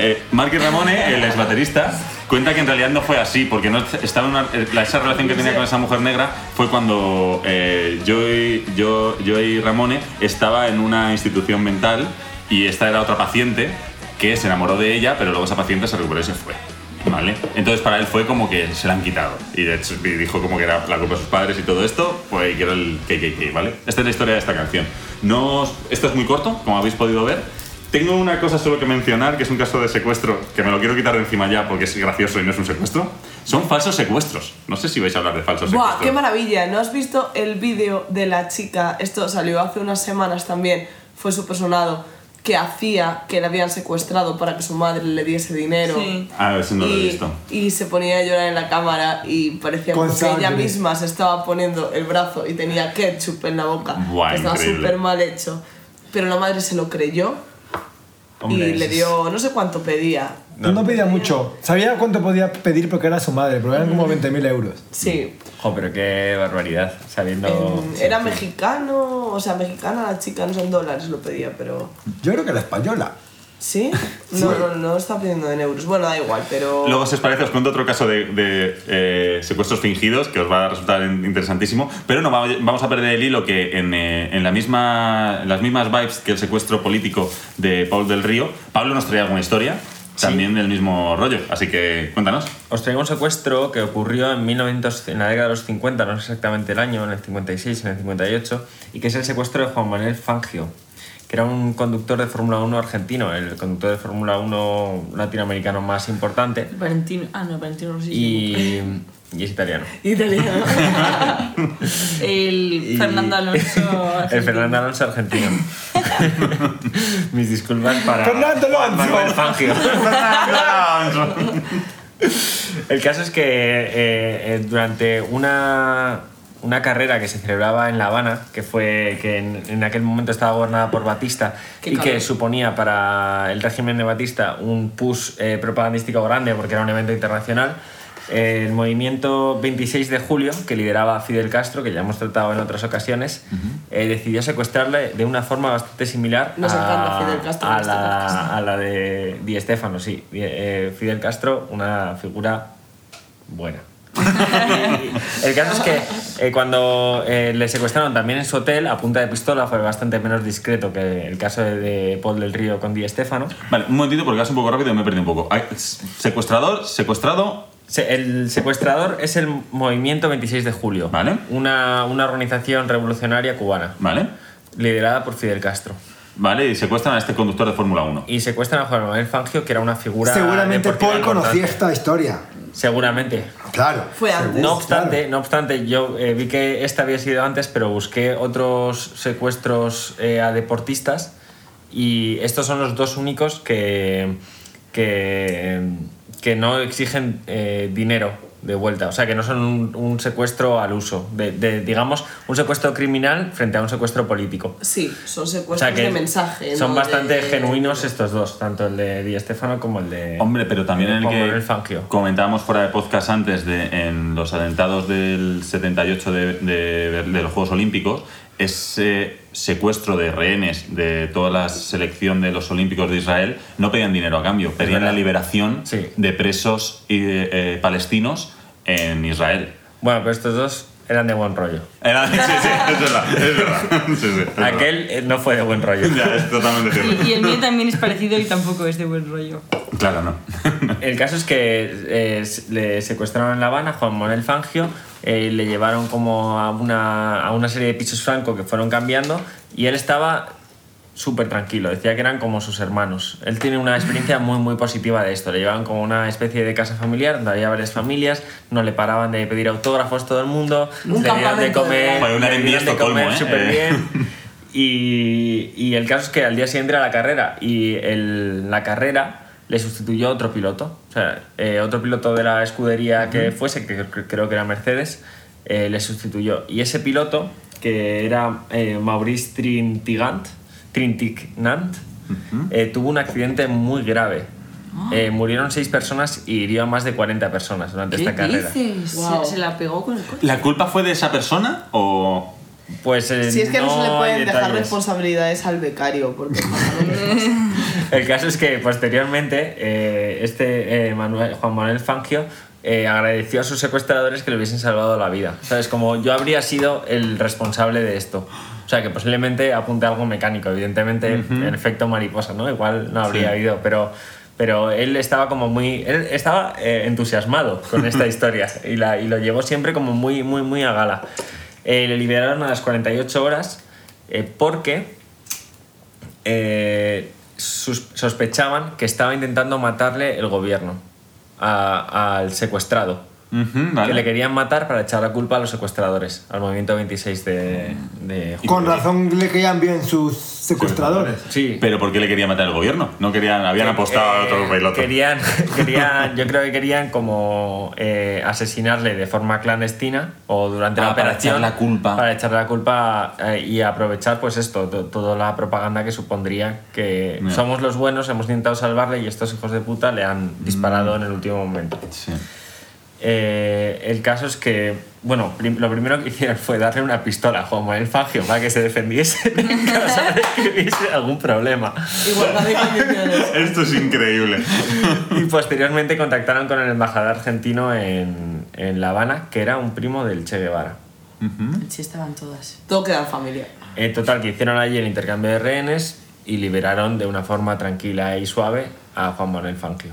S1: Eh, Marky Ramone, el ex baterista, cuenta que en realidad no fue así, porque no estaba una- eh, esa relación que tenía con esa mujer negra fue cuando eh, Joey, yo, Joey Ramone estaba en una institución mental y esta era otra paciente que se enamoró de ella, pero luego esa paciente se recuperó y se fue. ¿Vale? Entonces para él fue como que se la han quitado. Y de hecho dijo como que era la culpa de sus padres y todo esto, pues que era el KKK, ¿vale? Esta es la historia de esta canción. No, esto es muy corto, como habéis podido ver. Tengo una cosa solo que mencionar, que es un caso de secuestro, que me lo quiero quitar de encima ya porque es gracioso y no es un secuestro. Son falsos secuestros. No sé si vais a hablar de falsos
S6: ¡Buah,
S1: secuestros.
S6: qué maravilla! ¿No has visto el vídeo de la chica? Esto salió hace unas semanas también, fue súper sonado, que hacía que la habían secuestrado para que su madre le diese dinero.
S2: Sí.
S1: Ah, eso no lo he
S6: y,
S1: visto.
S6: y se ponía a llorar en la cámara y parecía
S4: Con
S6: como que ella misma se estaba poniendo el brazo y tenía ketchup en la boca.
S1: Buah,
S6: que estaba súper mal hecho. Pero la madre se lo creyó
S3: Hombre,
S6: y le dio, no sé cuánto pedía.
S4: No, pedía mucho. Sabía cuánto podía pedir porque era su madre, pero eran como 20.000 euros.
S6: Sí.
S3: Jo, pero qué barbaridad, sabiendo...
S6: En- era
S3: sí.
S6: mexicano, o sea, mexicana la chica, no sé en dólares lo pedía, pero.
S4: Yo creo que era española.
S6: ¿Sí? No, no, no está pidiendo en euros. Bueno, da igual, pero.
S1: Luego, si os parece, os cuento otro caso de, de, eh, secuestros fingidos que os va a resultar in- interesantísimo. Pero no, va- vamos a perder el hilo que en, eh, en la misma, en las mismas vibes que el secuestro político de Paul del Río, Pablo nos traía alguna historia. También del mismo rollo. Así que cuéntanos.
S3: Os traigo un secuestro que ocurrió en, 1900, en la década de los 50, no sé exactamente el año, en el 56, en el 58, y que es el secuestro de Juan Manuel Fangio, que era un conductor de Fórmula 1 argentino, el conductor de Fórmula 1 latinoamericano más importante,
S2: Valentino. Ah, no, Valentino Rossi.
S3: y, y es italiano.
S2: Italiano. el Fernando Alonso.
S3: El
S2: argentino.
S3: Fernando Alonso argentino. Mis disculpas para
S4: Fernando Alonso.
S3: Manuel Fangio. El caso es que eh, eh, durante una, una carrera que se celebraba en La Habana, que fue que en, en aquel momento estaba gobernada por Batista
S2: Qué
S3: y que suponía para el régimen de Batista un push eh, propagandístico grande porque era un evento internacional, el movimiento 26 de julio, que lideraba Fidel Castro, que ya hemos tratado en otras ocasiones, eh, decidió secuestrarle de una forma bastante similar
S6: Nos
S3: a,
S6: Fidel Castro
S3: a
S6: este
S3: la, a la de Di Stéfano, sí. Di- eh, Fidel Castro, una figura buena. el caso es que eh, cuando eh, le secuestraron también en su hotel a punta de pistola fue bastante menos discreto que el caso de, de Paul del Río con Di Stéfano.
S1: Vale, un momentito porque vas un poco rápido y me he perdido un poco. Secuestrador, secuestrado.
S3: El secuestrador es el Movimiento 26 de Julio,
S1: Vale.
S3: una, una organización revolucionaria cubana,
S1: Vale.
S3: liderada por Fidel Castro.
S1: Vale, y secuestran a este conductor de Fórmula 1.
S3: Y secuestran a Juan Manuel Fangio, que era una figura.
S4: Seguramente Paul conocía esta historia.
S3: Seguramente.
S4: Claro.
S6: Fue antes.
S3: No obstante,
S4: Claro.
S3: no obstante, yo eh, vi que esta había sido antes, pero busqué otros secuestros eh, a deportistas y estos son los dos únicos que, que, que no exigen eh, dinero de vuelta, o sea que no son un, un secuestro al uso, de, de, digamos un secuestro criminal frente a un secuestro político.
S6: Sí, son
S3: O
S6: secuestros
S3: sea que
S6: de mensaje.
S3: son
S6: ¿no?
S3: bastante
S6: De-
S3: genuinos estos dos, tanto el de Di Stéfano como el de
S1: Hombre, pero también en el
S3: Juan
S1: que
S3: Fangio.
S1: comentábamos fuera de podcast antes de en los atentados del 78 de, de- de los Juegos Olímpicos, ese secuestro de rehenes de toda la selección de los Olímpicos de Israel no pedían dinero a cambio, pedían la
S3: verdad.
S1: liberación
S3: Sí.
S1: de presos y de, eh, palestinos en Israel.
S3: Bueno, pero estos dos eran de buen rollo.
S1: Era- sí, sí, es verdad, es verdad. Sí, sí, es verdad.
S3: Aquel eh, no fue de buen rollo.
S1: Ya, es totalmente cierto.
S2: Y, y el mío también es parecido y tampoco es de buen rollo.
S1: Claro, no.
S3: El caso es que eh, le secuestraron en La Habana, Juan Manuel Fangio, eh, le llevaron como a una, a una serie de pisos franco que fueron cambiando y él estaba súper tranquilo, decía que eran como sus hermanos. Él tiene una experiencia muy muy positiva de esto, le llevaban como una especie de casa familiar donde había varias familias, no le paraban de pedir autógrafos todo el mundo,
S6: Un
S3: le dieron de comer, le dieron de comer súper
S1: Eh.
S3: bien. Y, y el caso es que al día siguiente era la carrera y el- la carrera le sustituyó otro piloto. Eh, otro piloto de la escudería que fuese, que cre- creo que era Mercedes, eh, le sustituyó. Y ese piloto, que era eh, Maurice Trintignant, Trintignant eh, tuvo un accidente muy grave. Eh, murieron seis personas y hirió a más de 40 personas durante
S2: ¿Qué
S3: esta carrera.
S2: dices?
S6: Guau.
S2: Se, se la pegó con el coche.
S1: ¿La culpa fue de esa persona o...?
S3: Pues eh,
S6: Si es que no, se le pueden dejar
S3: detalles.
S6: responsabilidades al becario, porque
S3: El caso es que posteriormente eh, este eh, Manuel- Juan Manuel Fangio eh, agradeció a sus secuestradores que le hubiesen salvado la vida. ¿Sabes? Como yo habría sido el responsable de esto. O sea, que posiblemente apunte a algo mecánico, evidentemente, el efecto mariposa, ¿no? Igual no habría
S1: Sí.
S3: habido, pero, pero él estaba como muy. Él estaba eh, entusiasmado con esta historia y, la, y lo llevó siempre como muy, muy, muy a gala. Eh, le liberaron a las 48 horas eh, porque eh, sospechaban que estaba intentando matarle el gobierno al secuestrado.
S1: Ujú, vale.
S3: Que le querían matar para echar la culpa a los secuestradores, al movimiento 26 de, de
S4: Con razón le caían bien sus secuestradores.
S3: Sí.
S1: ¿Pero por qué le quería matar el gobierno? No querían, habían apostado a otro
S3: Eh,
S1: piloto.
S3: Querían, querían, yo creo que querían como eh, asesinarle de forma clandestina o durante la
S1: Ah, para
S3: operación.
S1: echar la culpa.
S3: Para echarle la culpa eh, y aprovechar, pues esto, to- toda la propaganda que supondría que somos los buenos, hemos intentado salvarle y estos hijos de puta le han disparado en el último momento.
S1: Sí.
S3: Eh, el caso es que, bueno, prim- lo primero que hicieron fue darle una pistola a Juan Manuel Fangio para que se defendiese en caso de que hubiese algún problema.
S6: igualdad de condiciones.
S1: Esto es increíble.
S3: Y posteriormente contactaron con el embajador argentino en, en La Habana, que era un primo del Che Guevara.
S2: Sí, estaban todas.
S6: Todo queda familia.
S3: En total, que hicieron allí el intercambio de rehenes y liberaron de una forma tranquila y suave a Juan Manuel Fangio.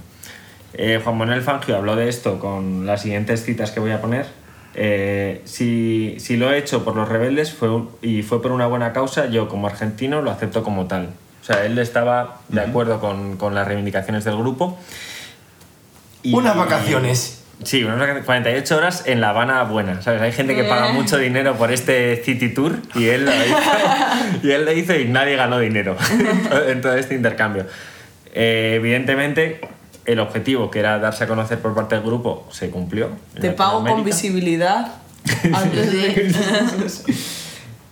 S3: Eh, Juan Manuel Fangio habló de esto con las siguientes citas que voy a poner. Eh, si, si lo he hecho por los rebeldes fue un- y fue por una buena causa, yo como argentino lo acepto como tal. O sea, él estaba de acuerdo con, con las reivindicaciones del grupo. Y-
S4: Unas vacaciones.
S3: Sí, unas vacaciones- 48 horas en La Habana buena, ¿sabes? Hay gente que paga mucho dinero por este City Tour y él lo hizo y, él lo hizo y nadie ganó dinero en todo este intercambio. Eh, evidentemente, el objetivo, que era darse a conocer por parte del grupo, se cumplió.
S6: Te pago con visibilidad. Antes de...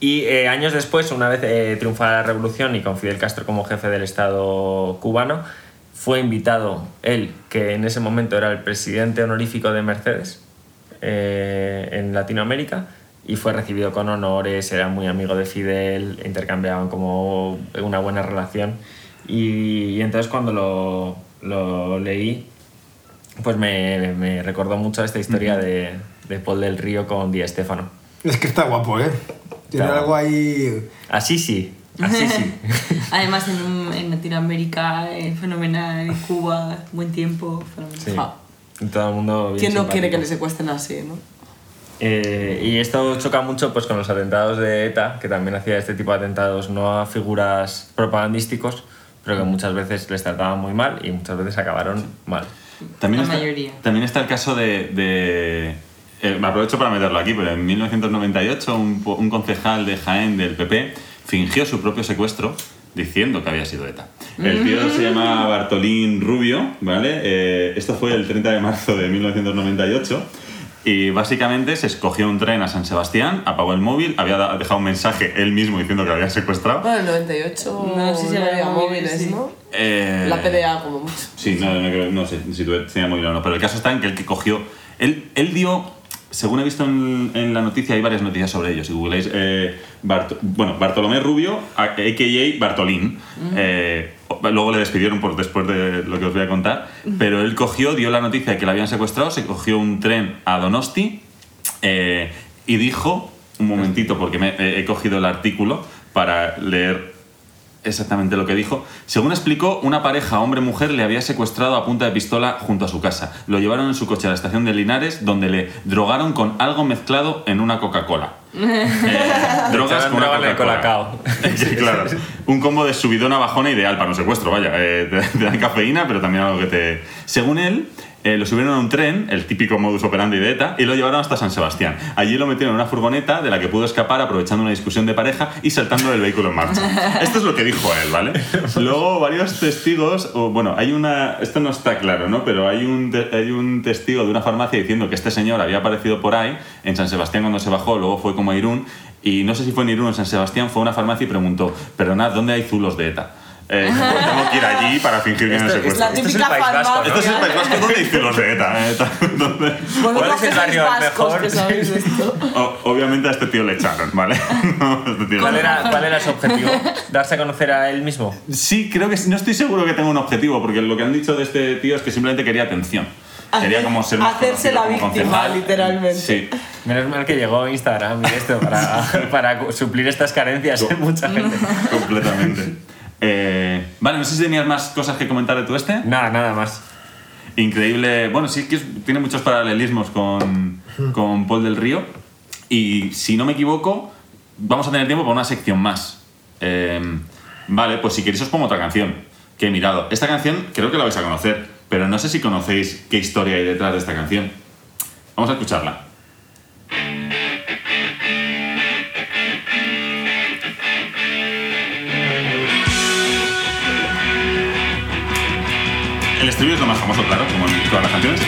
S3: Y eh, años después, una vez eh, triunfada la revolución y con Fidel Castro como jefe del Estado cubano, fue invitado él, que en ese momento era el presidente honorífico de Mercedes eh, en Latinoamérica, y fue recibido con honores, era muy amigo de Fidel, intercambiaban como una buena relación. Y, y entonces cuando lo, lo leí, pues me, me recordó mucho esta historia de, de Paul del Río con Di Stefano.
S4: Es que está guapo, ¿eh? Tiene
S3: Está
S4: algo ahí...
S3: Así sí, así sí.
S2: Además, en, un- en Latinoamérica, eh, fenomenal. En Cuba, buen tiempo, fenomenal.
S3: Sí. Y Todo el mundo bien
S6: ¿Quién no quiere que le secuestren así, no?
S3: Eh, y esto choca mucho pues, con los atentados de ETA, que también hacía este tipo de atentados no a figuras propagandísticos, pero que muchas veces les trataban muy mal y muchas veces acabaron mal.
S1: También
S2: La
S1: está,
S2: mayoría.
S1: También está el caso de... de- eh, me aprovecho para meterlo aquí, pero en 1998 un, un concejal de Jaén del PP fingió su propio secuestro diciendo que había sido ETA. El tío se llama Bartolín Rubio, ¿vale? Eh, esto fue el 30 de marzo de 1998. Y básicamente se escogió un tren a San Sebastián, apagó el móvil, había dejado un mensaje él mismo diciendo que lo había secuestrado.
S6: Bueno, en el 98
S2: No sé si
S6: no
S2: había móviles, sí.
S6: ¿no?
S1: Eh,
S6: La PDA como mucho.
S1: Sí, no, no, creo- no sé si tenía móvil o no, pero el caso está en que el que cogió. Él, él dio, según he visto en, en la noticia, hay varias noticias sobre ellos. Si googleáis, eh, Bart- bueno, Bartolomé Rubio, a.k.a. Bartolín. Eh, luego le despidieron por después de lo que os voy a contar. Pero él cogió, dio la noticia de que la habían secuestrado, se cogió un tren a Donosti eh, y dijo, un momentito, porque me, he cogido el artículo para leer exactamente lo que dijo. Según explicó, una pareja hombre-mujer le había secuestrado a punta de pistola junto a su casa. Lo llevaron en su coche a la estación de Linares, donde le drogaron con algo mezclado en una Coca-Cola. Eh, drogas con una Coca-Cola.
S3: Colacao.
S1: Sí, claro. Un combo de subidón a bajona ideal para un secuestro, vaya. Eh, te, te dan cafeína, pero también algo que te... Según él, eh, lo subieron a un tren, el típico modus operandi de ETA, y lo llevaron hasta San Sebastián. Allí lo metieron en una furgoneta de la que pudo escapar aprovechando una discusión de pareja y saltando del vehículo en marcha. Esto es lo que dijo él, ¿vale? Luego varios testigos, o, bueno, hay una... Esto no está claro, ¿no? Pero hay un, hay un testigo de una farmacia diciendo que este señor había aparecido por ahí, en San Sebastián cuando se bajó, luego fue como a Irún, y no sé si fue en Irún o en San Sebastián, fue a una farmacia y preguntó, perdonad, ¿dónde hay zulos de ETA? Eh, pues tengo que ir allí para fingir que me
S3: Esto-
S1: secuestro.
S6: La
S3: Esto es el
S6: típica
S3: País Vasco,
S6: farmacia.
S1: Esto es el País Vasco, ¿dónde hay zulos de ETA? Eh,
S3: ¿Cuál es el barrio mejor?
S6: que sabéis esto.
S1: O- obviamente a este tío le echaron, ¿vale? No, este tío
S3: ¿Cuál
S1: le-
S3: era, ¿Cuál era su objetivo? ¿Darse a conocer a él mismo?
S1: Sí, creo que no estoy seguro que tenga un objetivo, porque lo que han dicho de este tío es que simplemente quería atención. Quería como ser más
S6: Hacerse la víctima,
S1: concejal.
S6: literalmente.
S1: Sí.
S3: Menos mal que llegó Instagram y esto para, para suplir estas carencias en mucha gente.
S1: Completamente. Eh, vale, no sé si tenías más cosas que comentar de tu este.
S3: Nada, nada más.
S1: Increíble. Bueno, sí que es- tiene muchos paralelismos con, con Paul del Río. Y si no me equivoco, vamos a tener tiempo para una sección más. Eh, vale, pues si queréis os pongo otra canción que he mirado. Esta canción creo que la vais a conocer, pero no sé si conocéis qué historia hay detrás de esta canción. Vamos a escucharla. El estribillo es lo más famoso, claro, como en todas las canciones.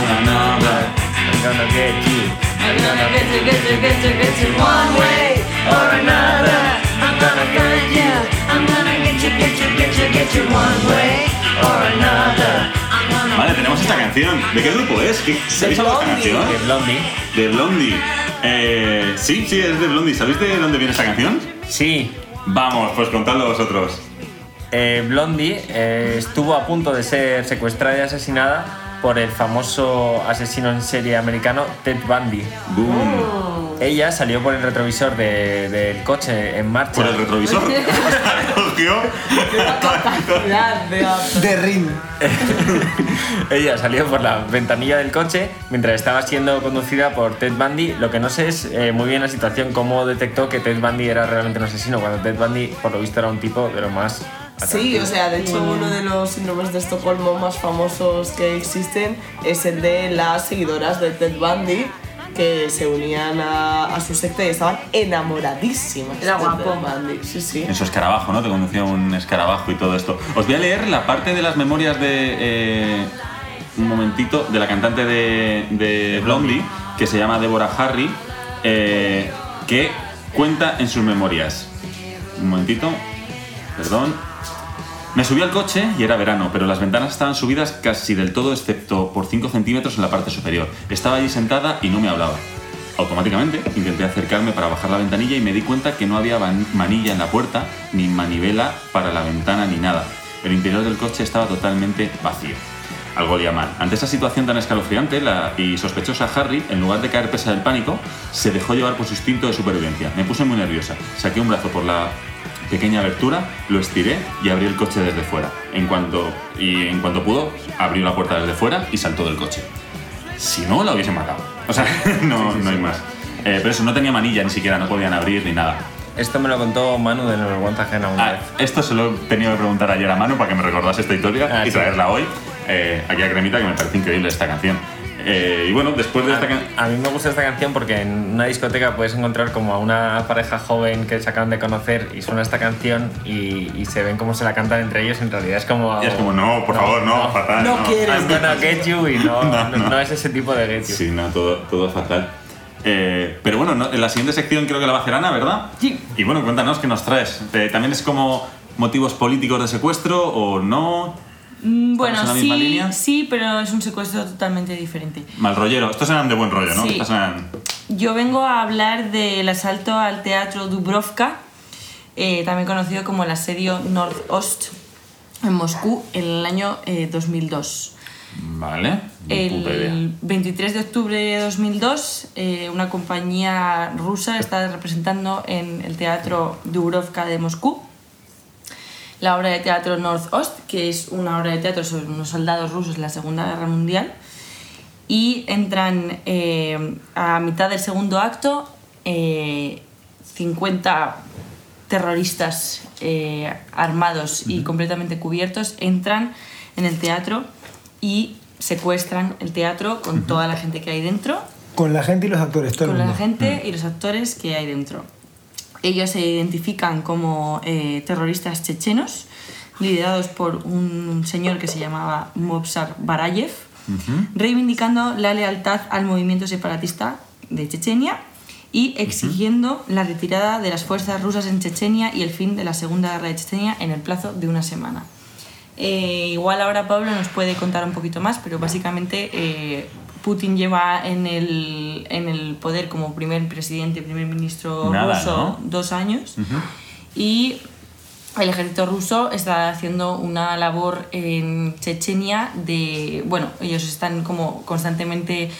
S3: I'm gonna get you.
S2: I'm gonna get you, get you, get you, get you one way or another. I'm gonna find you. I'm gonna get you, get you, get you, get you one way or another. I'm gonna
S1: Vale, tenemos esta canción. ¿De qué grupo es? ¿Qué- ¿Sabéis esta
S6: Blondie.
S1: canción?
S3: De Blondie.
S1: De Blondie. Eh, sí, sí, es de Blondie. ¿Sabéis de dónde viene esta canción?
S3: Sí.
S1: Vamos, pues contadlo vosotros.
S3: Eh, Blondie eh, estuvo a punto de ser secuestrada y asesinada por el famoso asesino en serie americano Ted Bundy.
S1: Boom.
S3: Ella salió por el retrovisor de- del coche en marcha.
S1: Por el retrovisor. Cogió.
S6: Capacidad de hacer.
S4: De ring.
S3: Ella salió por la ventanilla del coche mientras estaba siendo conducida por Ted Bundy. Lo que no sé es eh, muy bien la situación, cómo detectó que Ted Bundy era realmente un asesino, cuando Ted Bundy, por lo visto, era un tipo de lo más.
S6: Sí, o sea, de hecho uno de los síndromes de Estocolmo más famosos que existen es el de las seguidoras de Ted Bundy que se unían a, a su secta y estaban enamoradísimas
S2: Era guapo.
S6: Ted Bundy. Sí, sí.
S1: En su escarabajo, ¿no? Te conducía un escarabajo y todo esto. Os voy a leer la parte de las memorias de. eh, un momentito, de la cantante de, de Blondie, que se llama Deborah Harry, eh, que cuenta en sus memorias. Un momentito, perdón. Me subí al coche y era verano, pero las ventanas estaban subidas casi del todo, excepto por 5 centímetros en la parte superior. Estaba allí sentada y no me hablaba. Automáticamente intenté acercarme para bajar la ventanilla y me di cuenta que no había manilla en la puerta, ni manivela para la ventana, ni nada. El interior del coche estaba totalmente vacío. Algo olía mal. Ante esa situación tan escalofriante la- y sospechosa, Harry, en lugar de caer presa del pánico, se dejó llevar por su instinto de supervivencia. Me puse muy nerviosa. Saqué un brazo por la pequeña abertura, lo estiré y abrí el coche desde fuera. En cuanto, y en cuanto pudo, abrió la puerta desde fuera y saltó del coche. Si no, la hubiesen matado. O sea, no, no hay más. Eh, pero eso, no tenía manilla ni siquiera, no podían abrir ni nada.
S3: Esto me lo contó Manu de Nuevo Vergüenza Ajena una
S1: Ah,
S3: vez.
S1: esto se lo he tenido que preguntar ayer a mano para que me recordase esta historia
S3: Ah,
S1: y
S3: sí.
S1: traerla hoy eh, aquí a Cremita, que me parece increíble esta canción. Eh, y bueno, después de esta canción...
S3: A, a mí me gusta esta canción porque en una discoteca puedes encontrar como a una pareja joven que se acaban de conocer y suena esta canción y, y se ven cómo se la cantan entre ellos. En realidad es como.
S1: Y es como, no, por favor, no, fatal.
S6: No quiero.
S3: I'm gonna get you y no,
S1: No,
S3: no,
S1: no.
S3: no es ese tipo de get you.
S1: Sí, no, todo, todo fatal. Eh, pero bueno, no- en la siguiente sección creo que la va a hacer Ana, ¿verdad?
S2: Sí.
S1: Y bueno, cuéntanos qué nos traes. Eh, ¿También es como motivos políticos de secuestro o no?
S2: Mm, Bueno,
S1: en la misma
S2: sí,
S1: línea?
S2: sí, pero es un secuestro totalmente diferente.
S1: Mal rollero. Estos eran de buen rollo, ¿no?
S2: Sí.
S1: Estos eran...
S2: Yo vengo a hablar del asalto al teatro Dubrovka, eh, también conocido como el asedio Nordost en Moscú en el año eh, 2002.
S1: Vale. ni puta idea.
S2: El 23 de octubre de 2002, eh, una compañía rusa está representando en el teatro Dubrovka de Moscú la obra de teatro Nordost, que es una obra de teatro sobre unos soldados rusos en la Segunda Guerra Mundial. Y entran eh, a mitad del segundo acto eh, 50 terroristas eh, armados y completamente cubiertos entran en el teatro y secuestran el teatro con toda la gente que hay dentro
S4: Con la gente y los actores, todo el
S2: con la
S4: mundo.
S2: gente y los actores que hay dentro. Ellos se identifican como eh, terroristas chechenos, liderados por un señor que se llamaba Mobsar Barayev, reivindicando la lealtad al movimiento separatista de Chechenia y exigiendo la retirada de las fuerzas rusas en Chechenia y el fin de la Segunda Guerra de Chechenia en el plazo de una semana. Eh, igual ahora Pablo nos puede contar un poquito más, pero básicamente eh, Putin lleva en el, en el poder como primer presidente, primer ministro
S1: Nada,
S2: ruso
S1: ¿no?
S2: dos años. Y el ejército ruso está haciendo una labor en Chechenia de, bueno, ellos están como constantemente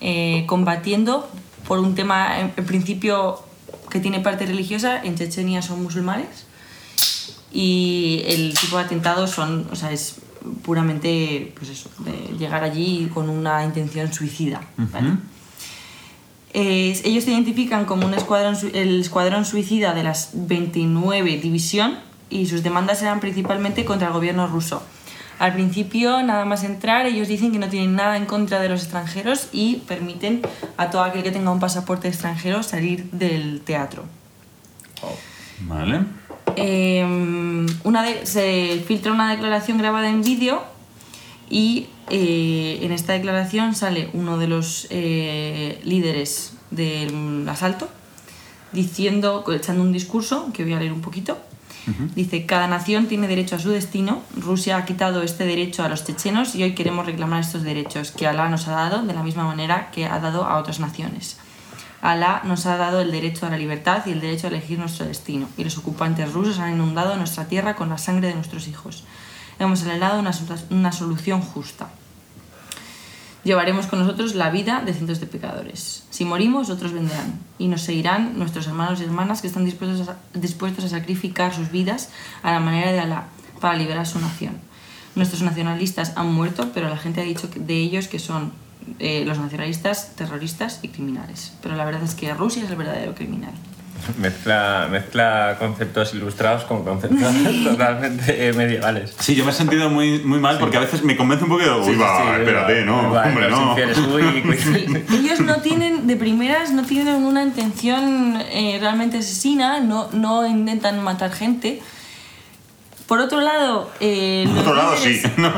S2: eh, combatiendo por un tema en, en principio que tiene parte religiosa, en Chechenia son musulmanes y el tipo de atentados son, o sea, es puramente, pues eso, de llegar allí con una intención suicida. ¿vale? Eh, ellos se identifican como un escuadrón, el escuadrón suicida de las 29 división y sus demandas eran principalmente contra el gobierno ruso. Al principio, nada más entrar, ellos dicen que no tienen nada en contra de los extranjeros y permiten a todo aquel que tenga un pasaporte extranjero salir del teatro.
S1: Vale.
S2: Eh, una de- se filtra una declaración grabada en vídeo y eh, en esta declaración sale uno de los eh, líderes del asalto diciendo, echando un discurso que voy a leer un poquito. Dice, cada nación tiene derecho a su destino. Rusia ha quitado este derecho a los chechenos y hoy queremos reclamar estos derechos que Alá nos ha dado de la misma manera que ha dado a otras naciones. Alá nos ha dado el derecho a la libertad y el derecho a elegir nuestro destino, y los ocupantes rusos han inundado nuestra tierra con la sangre de nuestros hijos. Hemos anhelado una, una solución justa. Llevaremos con nosotros la vida de cientos de pecadores. Si morimos, otros vendrán y nos seguirán nuestros hermanos y hermanas que están dispuestos a, dispuestos a sacrificar sus vidas a la manera de Alá para liberar su nación. Nuestros nacionalistas han muerto, pero la gente ha dicho de ellos que son eh, los nacionalistas terroristas y criminales. Pero la verdad es que Rusia es el verdadero criminal.
S3: Mezcla, mezcla conceptos ilustrados con conceptos totalmente eh, medievales.
S1: Sí, yo me he sentido muy, muy mal porque a veces me convence un poco de, uy,
S3: Sí,
S1: va,
S3: sí,
S1: espérate,
S3: va,
S1: no,
S3: va,
S1: hombre, no.
S3: infieles, uy, cuidado.
S2: Ellos no tienen, de primeras, no tienen una intención eh, realmente asesina, no, no intentan matar gente. Por otro lado, eh,
S1: Por otro lado, sí.
S2: líderes-
S1: ¿no?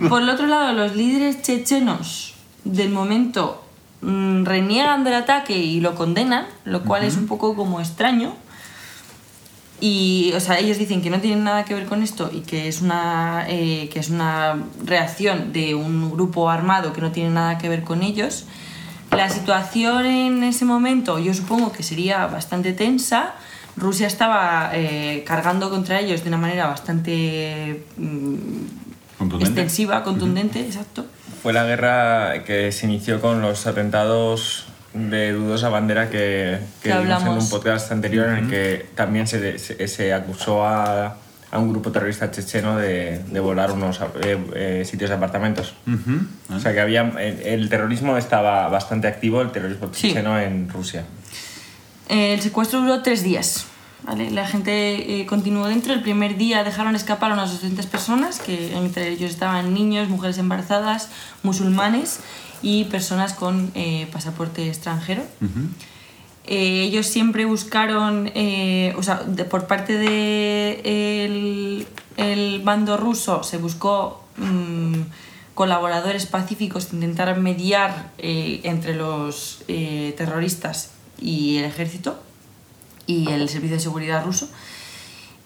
S2: no, por el otro lado, los líderes chechenos del momento mm, reniegan del ataque y lo condenan, lo cual es un poco como extraño. Y, o sea, ellos dicen que no tienen nada que ver con esto y que es una, eh, que es una reacción de un grupo armado que no tiene nada que ver con ellos. La situación en ese momento yo supongo que sería bastante tensa. Rusia estaba eh, cargando contra ellos de una manera bastante mm,
S1: Contundente.
S2: extensiva, contundente, exacto.
S3: Fue la guerra que se inició con los atentados de dudosa bandera que,
S2: Que
S3: que vimos en un podcast anterior en el que también se, se, se acusó a, a un grupo terrorista checheno de, de volar unos eh, eh, sitios de apartamentos. O sea que había, el, el terrorismo estaba bastante activo, el terrorismo
S2: Sí.
S3: checheno en Rusia.
S2: El secuestro duró tres días. ¿Vale? La gente eh, continuó dentro. El primer día dejaron escapar a unas 200 personas, que entre ellos estaban niños, mujeres embarazadas, musulmanes y personas con eh, pasaporte extranjero. Eh, ellos siempre buscaron, eh, o sea, de- por parte del de el bando ruso se buscó mm, colaboradores pacíficos que intentaran mediar eh, entre los terroristas y el ejército y el servicio de seguridad ruso.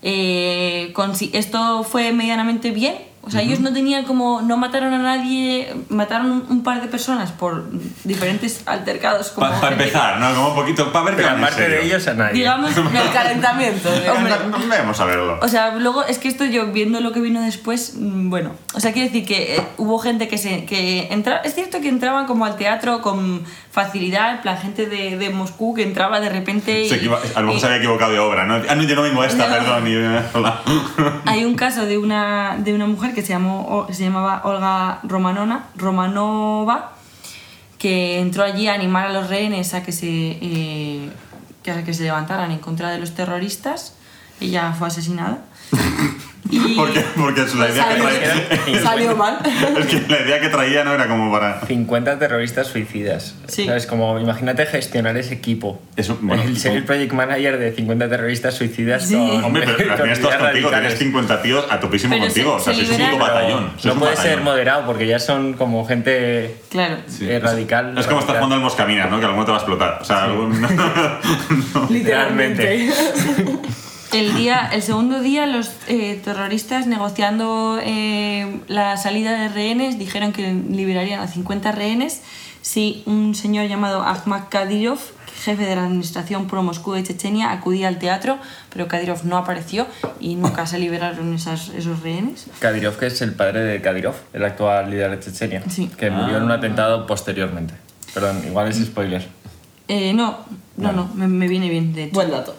S2: Eh, esto fue medianamente bien. O sea, ellos no tenían como. No mataron a nadie, mataron un, un par de personas por diferentes altercados. como
S1: Para empezar, ¿no? Como un poquito, para ver qué
S3: Pero
S1: van en
S3: aparte de ellos a nadie.
S2: Digamos,
S6: El calentamiento.
S2: Hombre.
S1: Vamos a verlo.
S2: O sea, luego es que esto yo viendo lo que vino después, mm, bueno, o sea, quiero decir que eh, hubo gente que se que entra, es cierto que entraban como al teatro con facilidad, en plan gente de, de Moscú que entraba de repente y,
S1: a lo mejor
S2: y-
S1: se había equivocado de obra, ¿no? Ah, no, yo no vengo a esta,
S2: No.
S1: perdón. y- hola.
S2: hay un caso de una, de una mujer que se, llamó, se llamaba Olga Romanona, Romanova, que entró allí a animar a los rehenes a que se, eh, que, a que se levantaran en contra de los terroristas. Ella fue asesinada. Y-
S1: ¿Por qué? Porque es la idea que
S6: Salió,
S1: traía.
S6: salió mal.
S1: Es que la idea que traía no era como para.
S3: 50 terroristas suicidas.
S2: Sí.
S3: ¿Sabes? Como, imagínate gestionar ese equipo.
S1: Eso, bueno,
S3: el ser el project manager de 50 terroristas suicidas
S2: Sí.
S3: con,
S1: Hombre, pero, al estás contigo, tienes 50 tíos a topísimo
S2: Pero
S1: contigo.
S2: se-
S1: o sea,
S2: se
S1: sois un batallón.
S3: No puede ser moderado porque ya son como gente
S2: Claro.
S3: eh, radical.
S1: Es como estar jugando al Moscaminas, ¿no? Que algún te va a explotar. O sea, algún-
S6: Literalmente.
S2: El, día, el segundo día, los eh, terroristas negociando eh, la salida de rehenes dijeron que liberarían a 50 rehenes si un señor llamado Ahmad Kadyrov, jefe de la administración pro Moscú de Chechenia, acudía al teatro, pero Kadyrov no apareció y nunca se liberaron esas, esos rehenes.
S3: Kadyrov, que es el padre de Kadyrov, el actual líder de Chechenia,
S2: Sí.
S3: que murió en un atentado posteriormente. Perdón, igual es spoiler.
S2: Eh, no, no, no, me, me viene bien, de hecho.
S6: Buen dato.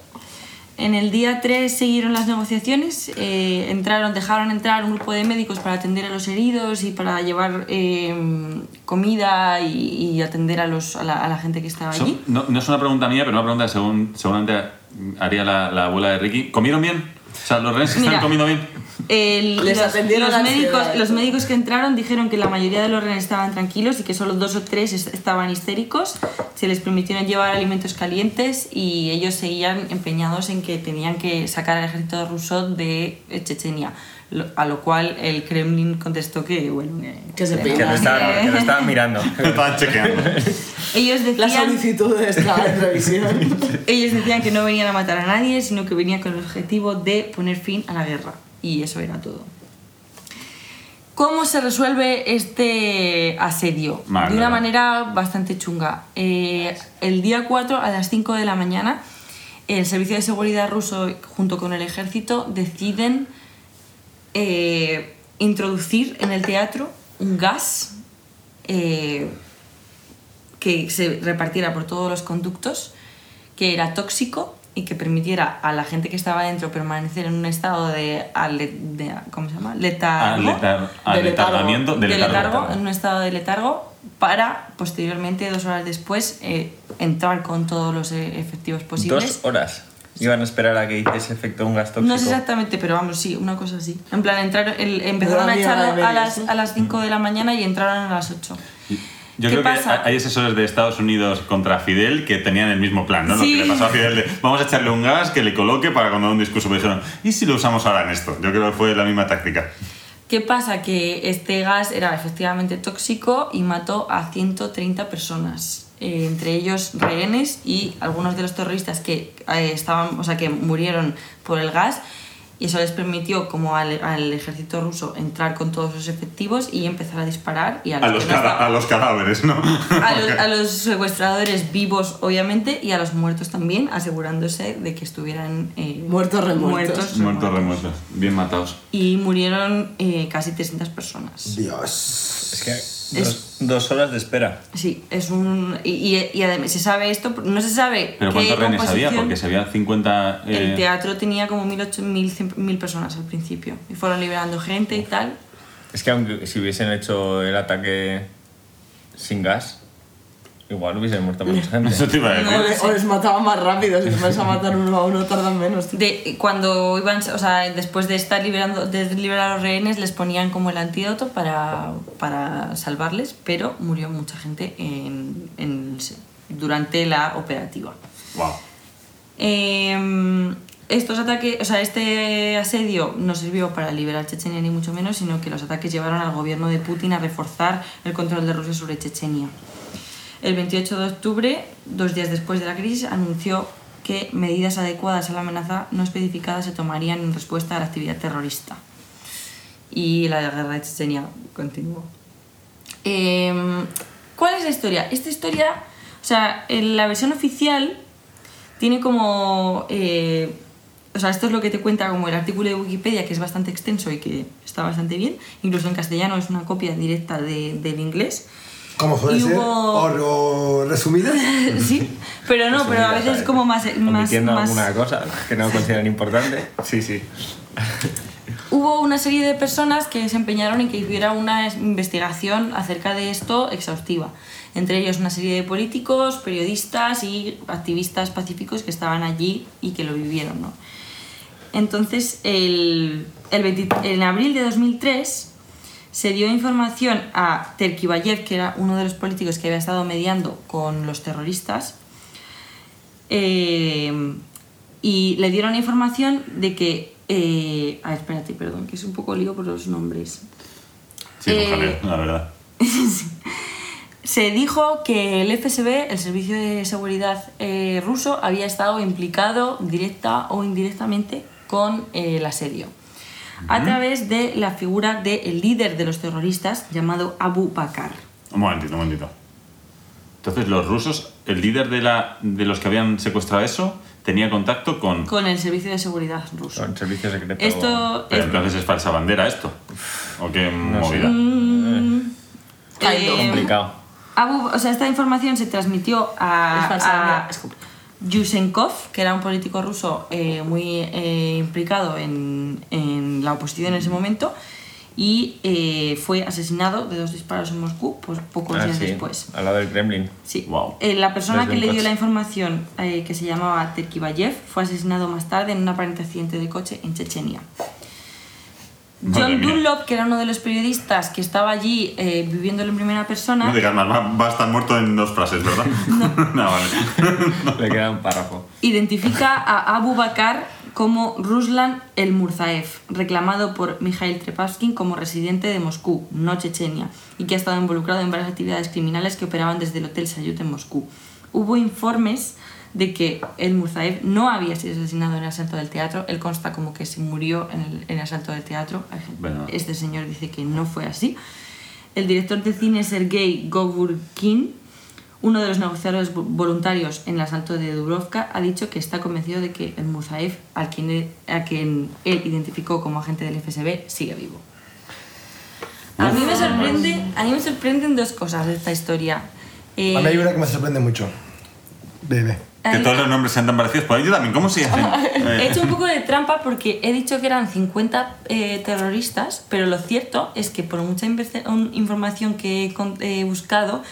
S2: En el día 3 siguieron las negociaciones, eh, entraron, dejaron entrar un grupo de médicos para atender a los heridos y para llevar eh, comida y, y atender a, los, a, la, a la gente que estaba allí.
S1: no, no es una pregunta mía, pero una pregunta que según, seguramente haría la, la abuela de Ricky. ¿Comieron bien? O sea, ¿los rehenes están
S2: Mira,
S1: comiendo bien?
S2: El-
S6: Les
S2: los,
S6: atendieron
S2: los
S6: la
S2: médicos,
S6: ansiedad.
S2: los médicos que entraron dijeron que la mayoría de los rehenes estaban tranquilos y que solo dos o tres est- estaban histéricos. Se les permitieron llevar alimentos calientes y ellos seguían empeñados en que tenían que sacar al ejército ruso de Chechenia. Lo- a lo cual el Kremlin contestó que, bueno,
S6: Que se
S3: Que lo
S6: peinan.
S3: estaban, que lo estaban mirando.
S1: Estaban chequeando.
S2: ellos
S6: La
S2: decían,
S6: solicitud está en revisión.
S2: ellos decían que no venían a matar a nadie, sino que venían con el objetivo de poner fin a la guerra. Y eso era todo. ¿Cómo se resuelve este asedio?
S1: Mal,
S2: de una
S1: ¿verdad?
S2: manera bastante chunga. Eh, el día 4 a las 5 de la mañana, el Servicio de Seguridad ruso junto con el ejército deciden eh, introducir en el teatro un gas eh, que se repartiera por todos los conductos, que era tóxico y que permitiera a la gente que estaba dentro permanecer en un estado de, ale- de- ¿cómo se llama? Letargo.
S1: letar-
S6: de letargo.
S1: letargamiento, de
S2: de
S1: letargo,
S2: letargo,
S1: letargo.
S2: en un estado de letargo, para posteriormente, dos horas después, eh, entrar con todos los eh, efectivos posibles.
S3: Dos horas. Iban a esperar a que hiciese efecto un gas tóxico.
S2: No sé exactamente, pero vamos, sí, una cosa así. En plan, entraron, el- empezaron a echarlo a las, a las 5 de la mañana y entraron a las 8.
S1: Yo
S2: ¿Qué
S1: creo
S2: pasa?
S1: que hay asesores de Estados Unidos contra Fidel que tenían el mismo plan, ¿no?
S2: Sí.
S1: Lo que le pasó a Fidel de vamos a echarle un gas que le coloque para cuando da un discurso. Pero dijeron, ¿y si lo usamos ahora en esto? Yo creo que fue la misma táctica.
S2: ¿Qué pasa? Que este gas era efectivamente tóxico y mató a 130 personas, eh, entre ellos rehenes y algunos de los terroristas que eh, estaban, o sea, que murieron por el gas. Y eso les permitió, como al, al ejército ruso, entrar con todos sus efectivos y empezar a disparar. Y a
S1: A
S2: los,
S1: los,
S2: no
S1: cada-
S2: estaban-
S1: a los cadáveres, ¿no?
S2: a los, a los secuestradores vivos, obviamente, y a los muertos también, asegurándose de que estuvieran eh,
S6: Muertos remuertos.
S2: muertos,
S1: Muertos
S2: remuertos.
S1: remuertos, bien matados.
S2: Y murieron eh, casi 300 personas.
S4: Dios.
S3: Es que dos, dos horas de espera.
S2: Sí, es un. Y, y, y además se sabe esto, no se sabe.
S1: Pero ¿cuántos rehenes había? Porque se había 50... eh,
S2: El teatro tenía como 1.800 1.000 personas al principio. Y fueron liberando gente y tal.
S3: Es que aunque si hubiesen hecho el ataque sin gas, igual hubiesen muerto mucha gente.
S1: Eso te iba a decir.
S2: No,
S6: O les, o les mataban más rápido, si vais a matar uno a uno tardan menos.
S2: De, cuando iban, o sea, después de estar liberando, de liberar a los rehenes, les ponían como el antídoto para, para salvarles, pero murió mucha gente en, en- durante la operativa.
S1: Wow.
S2: Eh, estos ataques, o sea, este asedio no sirvió para liberar Chechenia ni mucho menos, sino que los ataques llevaron al gobierno de Putin a reforzar el control de Rusia sobre Chechenia. El 28 de octubre, dos días después de la crisis, anunció que medidas adecuadas a la amenaza no especificada se tomarían en respuesta a la actividad terrorista. Y la guerra de Chechenia continuó. Em, ¿Cuál es la historia? Esta historia, o sea, en la versión oficial tiene como... eh, o sea, esto es lo que te cuenta como el artículo de Wikipedia, que es bastante extenso y que está bastante bien. Incluso en castellano es una copia directa de- del inglés.
S4: Como suele
S2: Y
S4: ser,
S2: hubo-
S4: o lo resumidas.
S2: sí, pero no, pero a veces es como más... más, más
S3: alguna cosa que no consideran importante. Sí, sí.
S2: Hubo una serie de personas que se empeñaron en que hubiera una es- investigación acerca de esto exhaustiva. Entre ellos una serie de políticos, periodistas y activistas pacíficos que estaban allí y que lo vivieron. ¿no? Entonces, el, el 20 en abril de 2003 se dio información a Terkibayev, que era uno de los políticos que había estado mediando con los terroristas, eh, y le dieron información de que... Eh, ah, espérate, perdón, que es un poco lío por los nombres.
S1: Sí,
S2: Eh,
S1: la verdad.
S2: Se dijo que el FSB, el Servicio de Seguridad eh, ruso, había estado implicado directa o indirectamente con el asedio. A través de la figura del líder de los terroristas llamado Abu Bakr.
S1: Un momentito, un momentito. Entonces, los rusos, el líder de, la, de los que habían secuestrado eso, tenía contacto con...
S2: Con el Servicio de Seguridad ruso.
S3: Con servicio secreto.
S2: Esto
S1: Pero
S2: es-
S1: entonces es falsa bandera esto. ¿O qué
S3: sé.
S1: movida?
S2: Mm, eh,
S3: complicado.
S2: Abu- o sea, esta información se transmitió a,
S6: Es falsa
S2: a
S6: bandera.
S2: Yusenkov, que era un político ruso eh, muy eh, implicado en, en la oposición en ese momento, y eh, fue asesinado de dos disparos en Moscú pues, pocos
S3: Ah,
S2: días
S3: sí,
S2: después.
S3: Al lado del Kremlin.
S2: Sí.
S1: Wow.
S2: La persona
S3: Desde
S2: que le dio la información, que se llamaba Terkibayev, fue asesinado más tarde en un aparente accidente de coche en Chechenia.
S1: Madre
S2: John
S1: mía.
S2: Dunlop, que era uno de los periodistas que estaba allí eh, viviéndolo en primera persona,
S1: No digas más, va, va a estar muerto en dos frases, ¿verdad? no, vale.
S3: Le queda un párrafo.
S2: identifica a Abu Bakr como Ruslan el Murzaev, reclamado por Mikhail Trepaskin como residente de Moscú, no Chechenia, y que ha estado involucrado en varias actividades criminales que operaban desde el Hotel Sayut en Moscú. Hubo informes de que el Murzaev no había sido asesinado en el asalto del teatro, él consta como que se murió en el, en el asalto del teatro,
S1: Bueno.
S2: este señor dice que no fue así. El director de cine Sergei Goburkin uno de los negociadores vo- voluntarios en el asalto de Dubrovka ha dicho que está convencido de que el Musaev, al quien él, a quien él identificó como agente del FSB, sigue vivo. A mí me sorprende, a mí me sorprenden dos cosas de esta historia. Eh,
S4: A mí hay una que me sorprende mucho. Bebe.
S1: Que todos los nombres sean tan parecidos. Pues yo también, ¿cómo se hacen?
S2: He
S1: Eh,
S2: hecho un poco de trampa porque he dicho que eran 50 eh, terroristas, pero lo cierto es que por mucha información que he he buscado,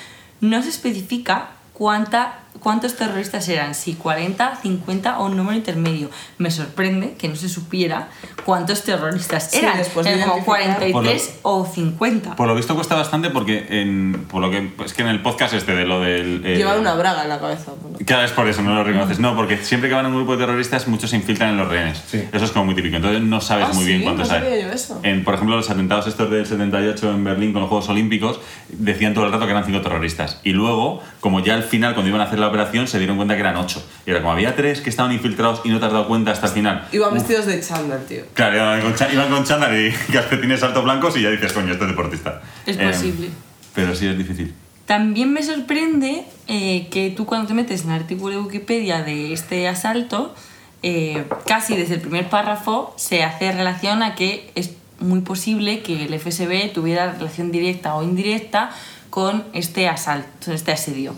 S2: no se especifica cuánta, cuántos terroristas eran, si 40, 50 o un número intermedio. Me sorprende que no se supiera cuántos terroristas
S6: Sí,
S2: eran,
S6: después de
S2: eran como
S6: identificar.
S2: 43 o 50.
S1: Por lo visto cuesta bastante porque en, por lo que es que en el podcast este de lo del eh,
S6: Llevar una braga en la cabeza.
S1: Claro, es por eso, no lo reconoces. No, porque siempre que van a un grupo de terroristas, muchos se infiltran en los rehenes.
S3: Sí.
S1: Eso es como muy típico. Entonces no sabes
S6: Ah,
S1: muy bien
S6: sí,
S1: cuántos
S6: no
S1: hay.
S6: yo eso.
S1: En, por ejemplo, los atentados estos del 78 en Berlín con los Juegos Olímpicos, decían todo el rato que eran cinco terroristas. Y luego, como ya al final, cuando iban a hacer la operación, se dieron cuenta que eran ocho. Y era como había tres que estaban infiltrados y no te has dado cuenta hasta el final.
S6: Iban vestidos de chándal, tío.
S1: Claro, iban con, cha- iban con chándal y calcetines altos blancos y ya dices, coño, este es deportista.
S2: Es
S1: Eh,
S2: posible.
S1: Pero sí es difícil.
S2: También me sorprende eh, que tú cuando te metes en el artículo de Wikipedia de este asalto, eh, casi desde el primer párrafo se hace relación a que es muy posible que el FSB tuviera relación directa o indirecta con este asalto, este asedio.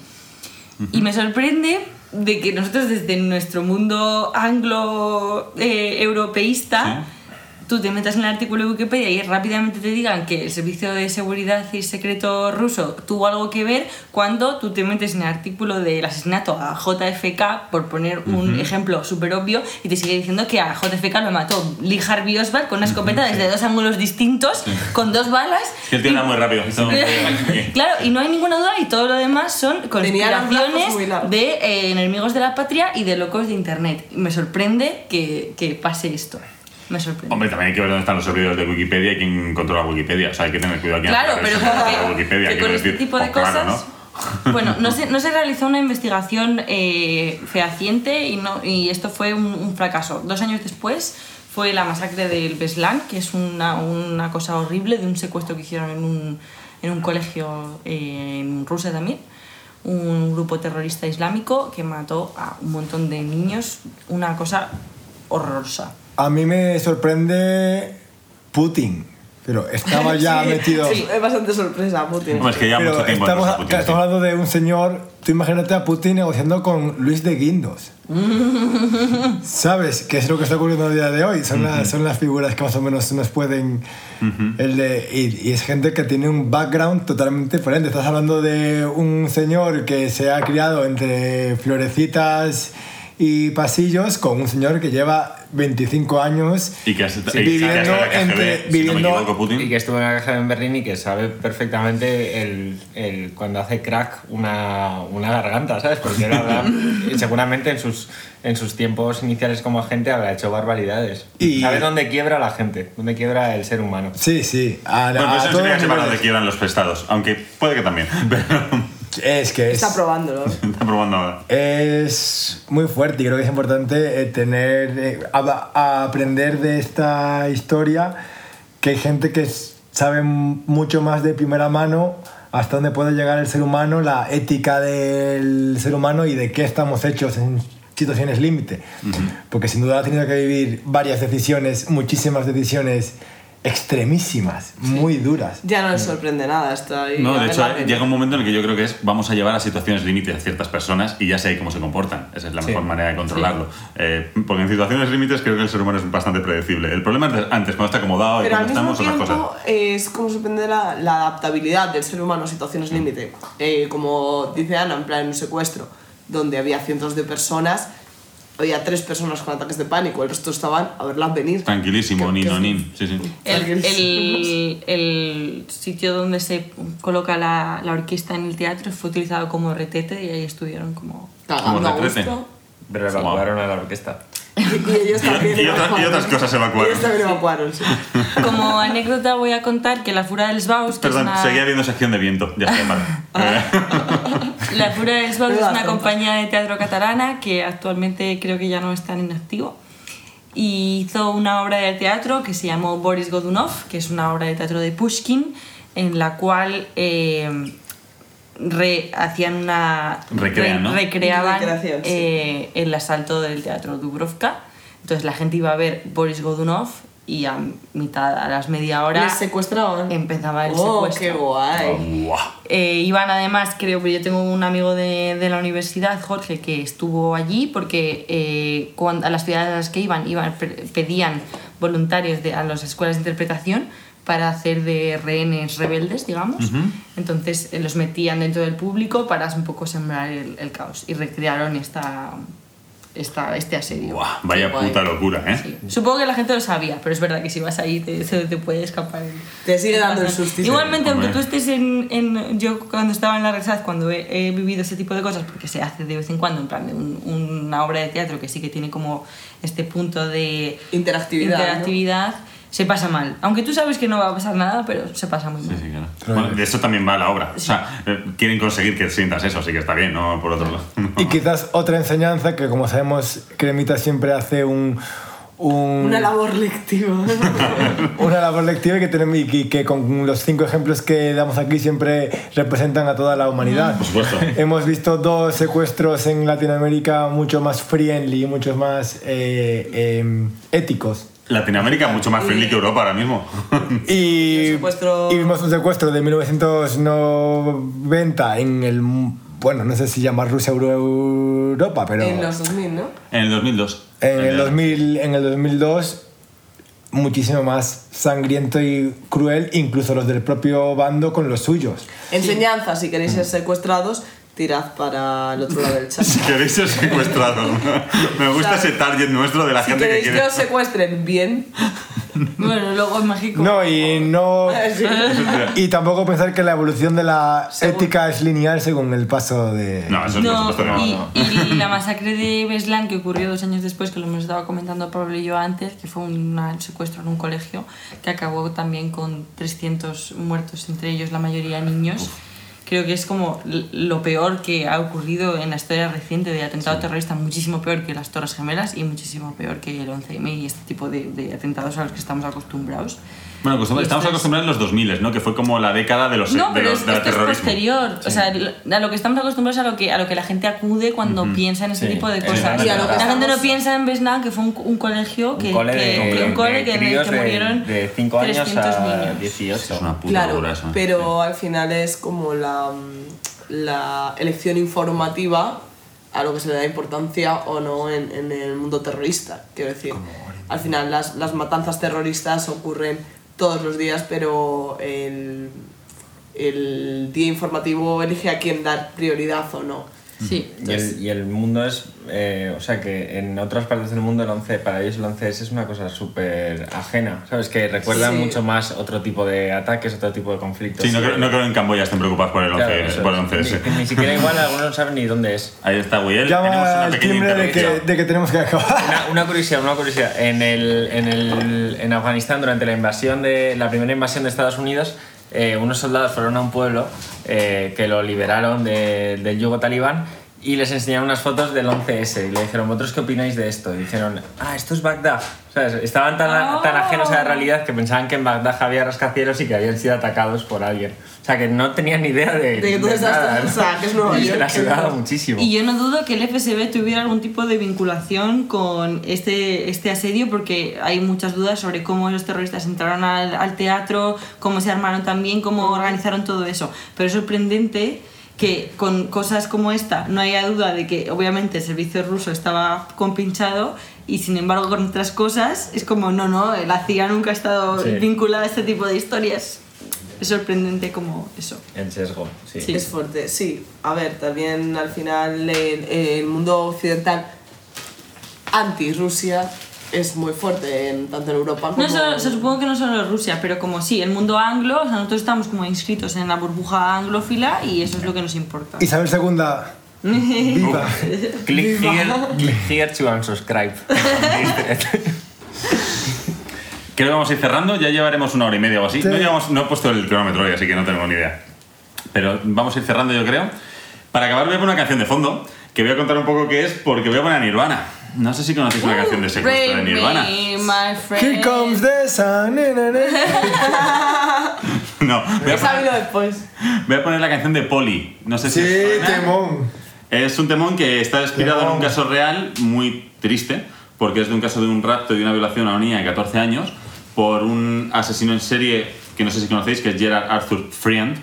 S2: Y me sorprende de que nosotros desde nuestro mundo anglo-europeísta, tú te metas en el artículo de Wikipedia y rápidamente te digan que el Servicio de Seguridad y Secreto ruso tuvo algo que ver cuando tú te metes en el artículo del asesinato a JFK, por poner un ejemplo súper obvio, y te sigue diciendo que a JFK lo mató Lee Harvey Oswald con una escopeta desde dos ángulos distintos, con dos balas.
S1: Es que el tío era muy rápido.
S2: Claro, y no hay ninguna duda y todo lo demás son conspiraciones de eh, enemigos de la patria y de locos de internet. Y Me sorprende que, que pase esto. Me sorprende.
S1: Hombre, también hay que ver dónde están los servidores de Wikipedia y quién controla Wikipedia. O sea, hay que tener cuidado quién
S2: claro, pero que,
S1: Wikipedia.
S2: con este tipo de
S1: Oh, claro,
S2: cosas... Bueno, no se, no se realizó una investigación eh, fehaciente y, no, y esto fue un, un fracaso. Dos años después fue la masacre del Beslan, que es una, una cosa horrible de un secuestro que hicieron en un, en un colegio eh, en Rusia también. Un grupo terrorista islámico que mató a un montón de niños. Una cosa horrorosa.
S4: A mí me sorprende Putin, pero estaba ya
S6: Sí,
S4: metido.
S6: sí, es bastante sorpresa, Putin.
S1: Hombre, es que ya
S4: Pero
S1: mucho tiempo
S4: estamos,
S1: no Putin, sí.
S4: estamos hablando de un señor. Tú imagínate a Putin negociando con Luis de Guindos. ¿Sabes? ¿Qué es lo que está ocurriendo el día de hoy? Son, las, son las figuras que más o menos nos pueden. el de, y, y es gente que tiene un background totalmente diferente. Estás hablando de un señor que se ha criado entre florecitas y pasillos con un señor que lleva 25 años
S1: Y que has- y que
S4: viviendo
S1: has- que has-
S4: entre.
S1: si no me
S4: viviendo,
S1: equivoco, Putin.
S3: Y que estuvo en la caja en Berlín y que sabe perfectamente el, el- cuando hace crack una, una garganta, ¿sabes? Porque él seguramente en sus, en sus tiempos iniciales como agente habrá hecho barbaridades.
S4: Y-
S3: Sabe dónde quiebra la gente, dónde quiebra el ser humano.
S4: Sí, sí. A,
S1: Bueno,
S4: a
S1: pues eso
S4: todos
S1: sería
S4: los
S1: que
S4: niveles.
S1: quieran los prestados. Aunque puede que también. Pero
S4: Es que es,
S6: Está probándolo.
S1: está probando ahora.
S4: es muy fuerte y creo que es importante eh, tener, eh, a- a aprender de esta historia que hay gente que sabe mucho más de primera mano hasta dónde puede llegar el ser humano, la ética del ser humano y de qué estamos hechos en situaciones límite. Porque sin duda ha tenido que vivir varias decisiones, muchísimas decisiones extremísimas, muy duras.
S6: Ya no les sorprende nada. Está ahí
S1: No, de hecho, llega un momento en el que yo creo que es vamos a llevar a situaciones límites a ciertas personas y ya sé cómo se comportan. Esa es la
S3: Sí.
S1: mejor manera de controlarlo. Eh, porque en situaciones límites creo que el ser humano es bastante predecible. El problema es antes, cuando está acomodado y
S6: Pero
S1: cuando estamos otras cosas.
S6: es como sorprende la, la adaptabilidad del ser humano a situaciones límite. Eh, como dice Ana, en plan en un secuestro, donde había cientos de personas, había tres personas con ataques de pánico, el resto estaban a verlas venir.
S1: Tranquilísimo,
S6: Que-
S1: ni
S6: que-
S1: no nin. Sí, sí.
S2: El, el- el sitio donde se coloca la, la orquesta en el teatro fue utilizado como retete y ahí estuvieron como...
S6: Cagando
S1: Como
S6: gusto.
S3: Pero evacuaron a la orquesta.
S6: Y, y ellos también
S1: Y- y otra- y
S6: evacuaron.
S1: otras cosas evacuaron.
S6: Ellos también evacuaron, sí.
S2: Como anécdota voy a contar que la Fura del Sbaus,
S1: Perdón,
S2: una...
S1: seguía viendo sección de viento. Ya está, vale.
S2: La Fura del Sbaus es una compañía de teatro catalana que actualmente creo que ya no está en activo. Y hizo una obra de teatro que se llamó Boris Godunov, que es una obra de teatro de Pushkin, en la cual eh, re- hacían una.
S1: Recrean, ¿no?
S2: recreaban
S6: sí.
S2: eh, el asalto del teatro Dubrovka. Entonces la gente iba a ver Boris Godunov y a mitad, a las media hora
S6: Les secuestraban.
S2: empezaba el
S6: oh,
S2: secuestro.
S6: qué guay.
S1: Buah.
S2: Eh, iban además, creo, pero yo tengo un amigo de, de la universidad, Jorge, que estuvo allí porque eh, cuando, a las ciudades a las que iban, iban pe- pedían voluntarios de, a las escuelas de interpretación para hacer de rehenes rebeldes, digamos. Entonces eh, los metían dentro del público para un poco sembrar el, el caos y recrearon esta, esta, este asedio.
S1: Buah, vaya
S6: Qué guay.
S1: puta locura, ¿eh?
S2: Sí. Supongo que la gente lo sabía, pero es verdad que si vas ahí te, se te puede escapar. el-
S6: Te sigue dando el sustito.
S2: Igualmente, aunque tú estés en, en- Yo cuando estaba en la Resaz, cuando he, he vivido ese tipo de cosas, porque se hace de vez en cuando, en plan de un- una obra de teatro que sí que tiene como este punto de
S6: Interactividad, ¿no?
S2: Se pasa mal. Aunque tú sabes que no va a pasar nada, pero se pasa muy
S1: Sí,
S2: mal.
S1: sí, claro. Bueno, de eso también va la obra. O sea, eh, quieren conseguir que sientas eso, así que está bien, ¿no? Por otro lado.
S4: Y quizás otra enseñanza que, como sabemos, Cremita siempre hace un, un-
S6: Una labor lectiva.
S4: una labor lectiva y que, tenemos, y que- que con los cinco ejemplos que damos aquí siempre representan a toda la humanidad.
S1: Por supuesto.
S4: Hemos visto dos secuestros en Latinoamérica mucho más friendly, mucho más eh, em, éticos.
S1: Latinoamérica mucho más friendly que Europa ahora mismo.
S4: Y,
S6: secuestro-
S4: y vimos un secuestro de 1990 en el, bueno, no sé si llama Rusia o Europa, pero
S6: en los 2000, ¿no?
S1: En el 2002.
S4: en el, 2000, en el 2002 muchísimo más sangriento y cruel, incluso los del propio bando con los suyos.
S6: Enseñanza, si queréis ser secuestrados, tirad para el otro lado del chat.
S1: Si queréis ser secuestrados. Me gusta ese target nuestro de la
S6: Si
S1: gente que
S6: queréis que
S1: quiere.
S6: os secuestren bien,
S2: Bueno, luego en México.
S4: No, y no...
S6: Sí.
S4: Y tampoco pensar que la evolución de la
S6: Según-
S4: ética es lineal según el paso de...
S1: No, eso por
S2: No,
S1: supuesto que no.
S2: y,
S1: no.
S2: y la masacre de Beslan, que ocurrió dos años después, que lo hemos estado comentando Pablo y yo antes, que fue un secuestro en un colegio, que acabó también con 300 muertos, entre ellos la mayoría niños. Creo que es como lo peor que ha ocurrido en la historia reciente de atentado terrorista, muchísimo peor que las Torres Gemelas y muchísimo peor que el 11M y este tipo de, de atentados a los que estamos acostumbrados.
S1: Bueno, acostum-
S2: Y
S1: estamos
S2: esto es-
S1: acostumbrados en los 2000, ¿no? Que fue como la década de los,
S2: No,
S1: de
S2: pero
S1: los
S2: es,
S1: del
S2: esto es posterior. O sea, a lo que estamos acostumbrados a lo que, a lo que la gente acude cuando piensa en ese
S3: Sí,
S2: tipo de cosas.
S6: Y a lo que
S2: la gente no
S6: estamos-
S2: piensa en Beslan, que fue un, un colegio que,
S3: un cole de,
S2: que- un cole
S3: de
S2: que, en el
S3: críos
S2: que murieron
S3: de 5 años
S2: 300
S3: a
S2: niños.
S3: 18.
S1: Es una puta
S6: claro,
S1: locura eso.
S6: pero al final es como la, la elección informativa a lo que se le da importancia o no en, en el mundo terrorista. Quiero decir, al final las, las matanzas terroristas ocurren todos los días, pero el, el día informativo elige a quién dar prioridad o no.
S2: Sí.
S3: Y el, y el mundo es, eh, o sea que en otras partes del mundo el 11, para ellos el 11S es una cosa súper ajena, ¿sabes? Que recuerda
S6: Sí.
S3: mucho más otro tipo de ataques, otro tipo de conflictos.
S1: Sí, no creo, no creo que en Camboya estén preocupados por el 11,
S3: Claro, eso
S1: por el
S3: es.
S1: 11S.
S3: Ni, ni siquiera igual algunos no saben ni dónde es.
S1: Ahí está, Will.
S4: Llama al timbre de que, de que tenemos que acabar.
S3: Una, una curiosidad, una curiosidad. En, el, en, el, en Afganistán, durante la invasión de la primera invasión de Estados Unidos, eh, unos soldados fueron a un pueblo eh, que lo liberaron de- del yugo talibán y les enseñaron unas fotos del 11S y le dijeron, ¿vosotros qué opináis de esto? Y dijeron, ah, esto es Bagdad. ¿Sabes? Estaban tan,
S2: Ah.
S3: tan ajenos a la realidad que pensaban que en Bagdad había rascacielos y que habían sido atacados por alguien. O sea, que no tenían ni idea de,
S6: De que tú
S3: de
S6: estás-
S3: nada,
S6: o sea, que es Nueva
S3: Y se
S6: York,
S3: la
S6: no.
S3: muchísimo.
S2: Y yo no dudo que el FSB tuviera algún tipo de vinculación con este, este asedio porque hay muchas dudas sobre cómo los terroristas entraron al, al teatro, cómo se armaron también, cómo organizaron todo eso. Pero es sorprendente que con cosas como esta no haya duda de que obviamente el servicio ruso estaba compinchado y sin embargo con otras cosas es como no, no, la CIA nunca ha estado
S3: Sí.
S2: vinculada a este tipo de historias. Es sorprendente como eso.
S3: El sesgo, sí.
S2: Sí.
S6: Es fuerte, sí. A ver, también al final el, el mundo occidental anti-Rusia es muy fuerte, en, tanto en Europa como...
S2: No solo, se supongo que no solo Rusia, pero como sí, el mundo anglo, o sea, nosotros estamos como inscritos en la burbuja anglófila y eso es lo que nos importa.
S4: Isabel II, viva.
S3: Click here, click here to unsubscribe.
S1: Creo que vamos a ir cerrando, ya llevaremos una hora y media o así.
S4: Sí.
S1: No, llevamos, no he puesto el cronómetro hoy, así que no tengo ni idea. Pero vamos a ir cerrando, yo creo. Para acabar, voy a poner una canción de fondo, que voy a contar un poco qué es, porque voy a poner a Nirvana. No sé si conocéis una canción de secuestro de Nirvana.
S2: me, my friend.
S4: Here comes the sun. na, na, na.
S1: No, voy a,
S6: He sabido
S1: poner,
S6: después.
S1: voy a poner la canción de Polly. No sé si
S4: Sí,
S1: os suena.
S4: temón.
S1: Es un temón que está inspirado en un
S4: Temón.
S1: caso real muy triste, porque es de un caso de un rapto y de una violación a una niña de 14 años, por un asesino en serie que no sé si conocéis, que es Gerard Arthur Friend.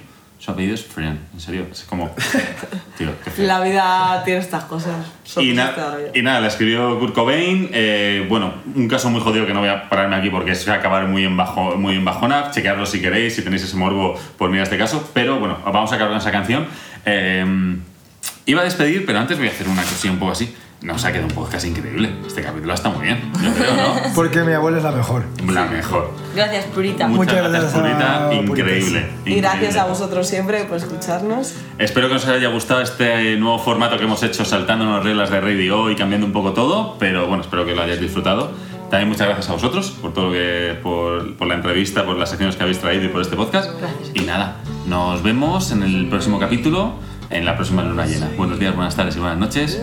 S1: Su apellido es Friend, en serio, es como... Tío, qué.
S6: La vida tiene estas cosas.
S1: Y, na- y nada, la escribió Kurt Cobain. eh, bueno, un caso muy jodido que no voy a pararme aquí porque es acabar muy en, bajo, muy en bajona. Chequearlo si queréis, si tenéis ese morbo por mirar este caso. Pero bueno, vamos a acabar con esa canción. Eh, iba a despedir, pero antes voy a hacer una cosilla un poco así. Nos ha quedado un podcast increíble. Este capítulo está muy bien, yo creo, ¿no?
S4: Porque mi abuela es la mejor.
S1: La mejor.
S2: Gracias, Purita.
S1: Muchas,
S4: Muchas
S1: gracias, Purita. Increíble.
S6: Y gracias a vosotros siempre por escucharnos.
S1: Espero que os haya gustado este nuevo formato que hemos hecho saltándonos reglas de radio y cambiando un poco todo, pero bueno, espero que lo hayáis disfrutado. También muchas gracias a vosotros por todo lo que, por, por la entrevista, por las secciones que habéis traído y por este podcast.
S2: Gracias.
S1: Y nada, nos vemos en el próximo capítulo, en la próxima luna llena. Buenos días, buenas tardes y buenas noches.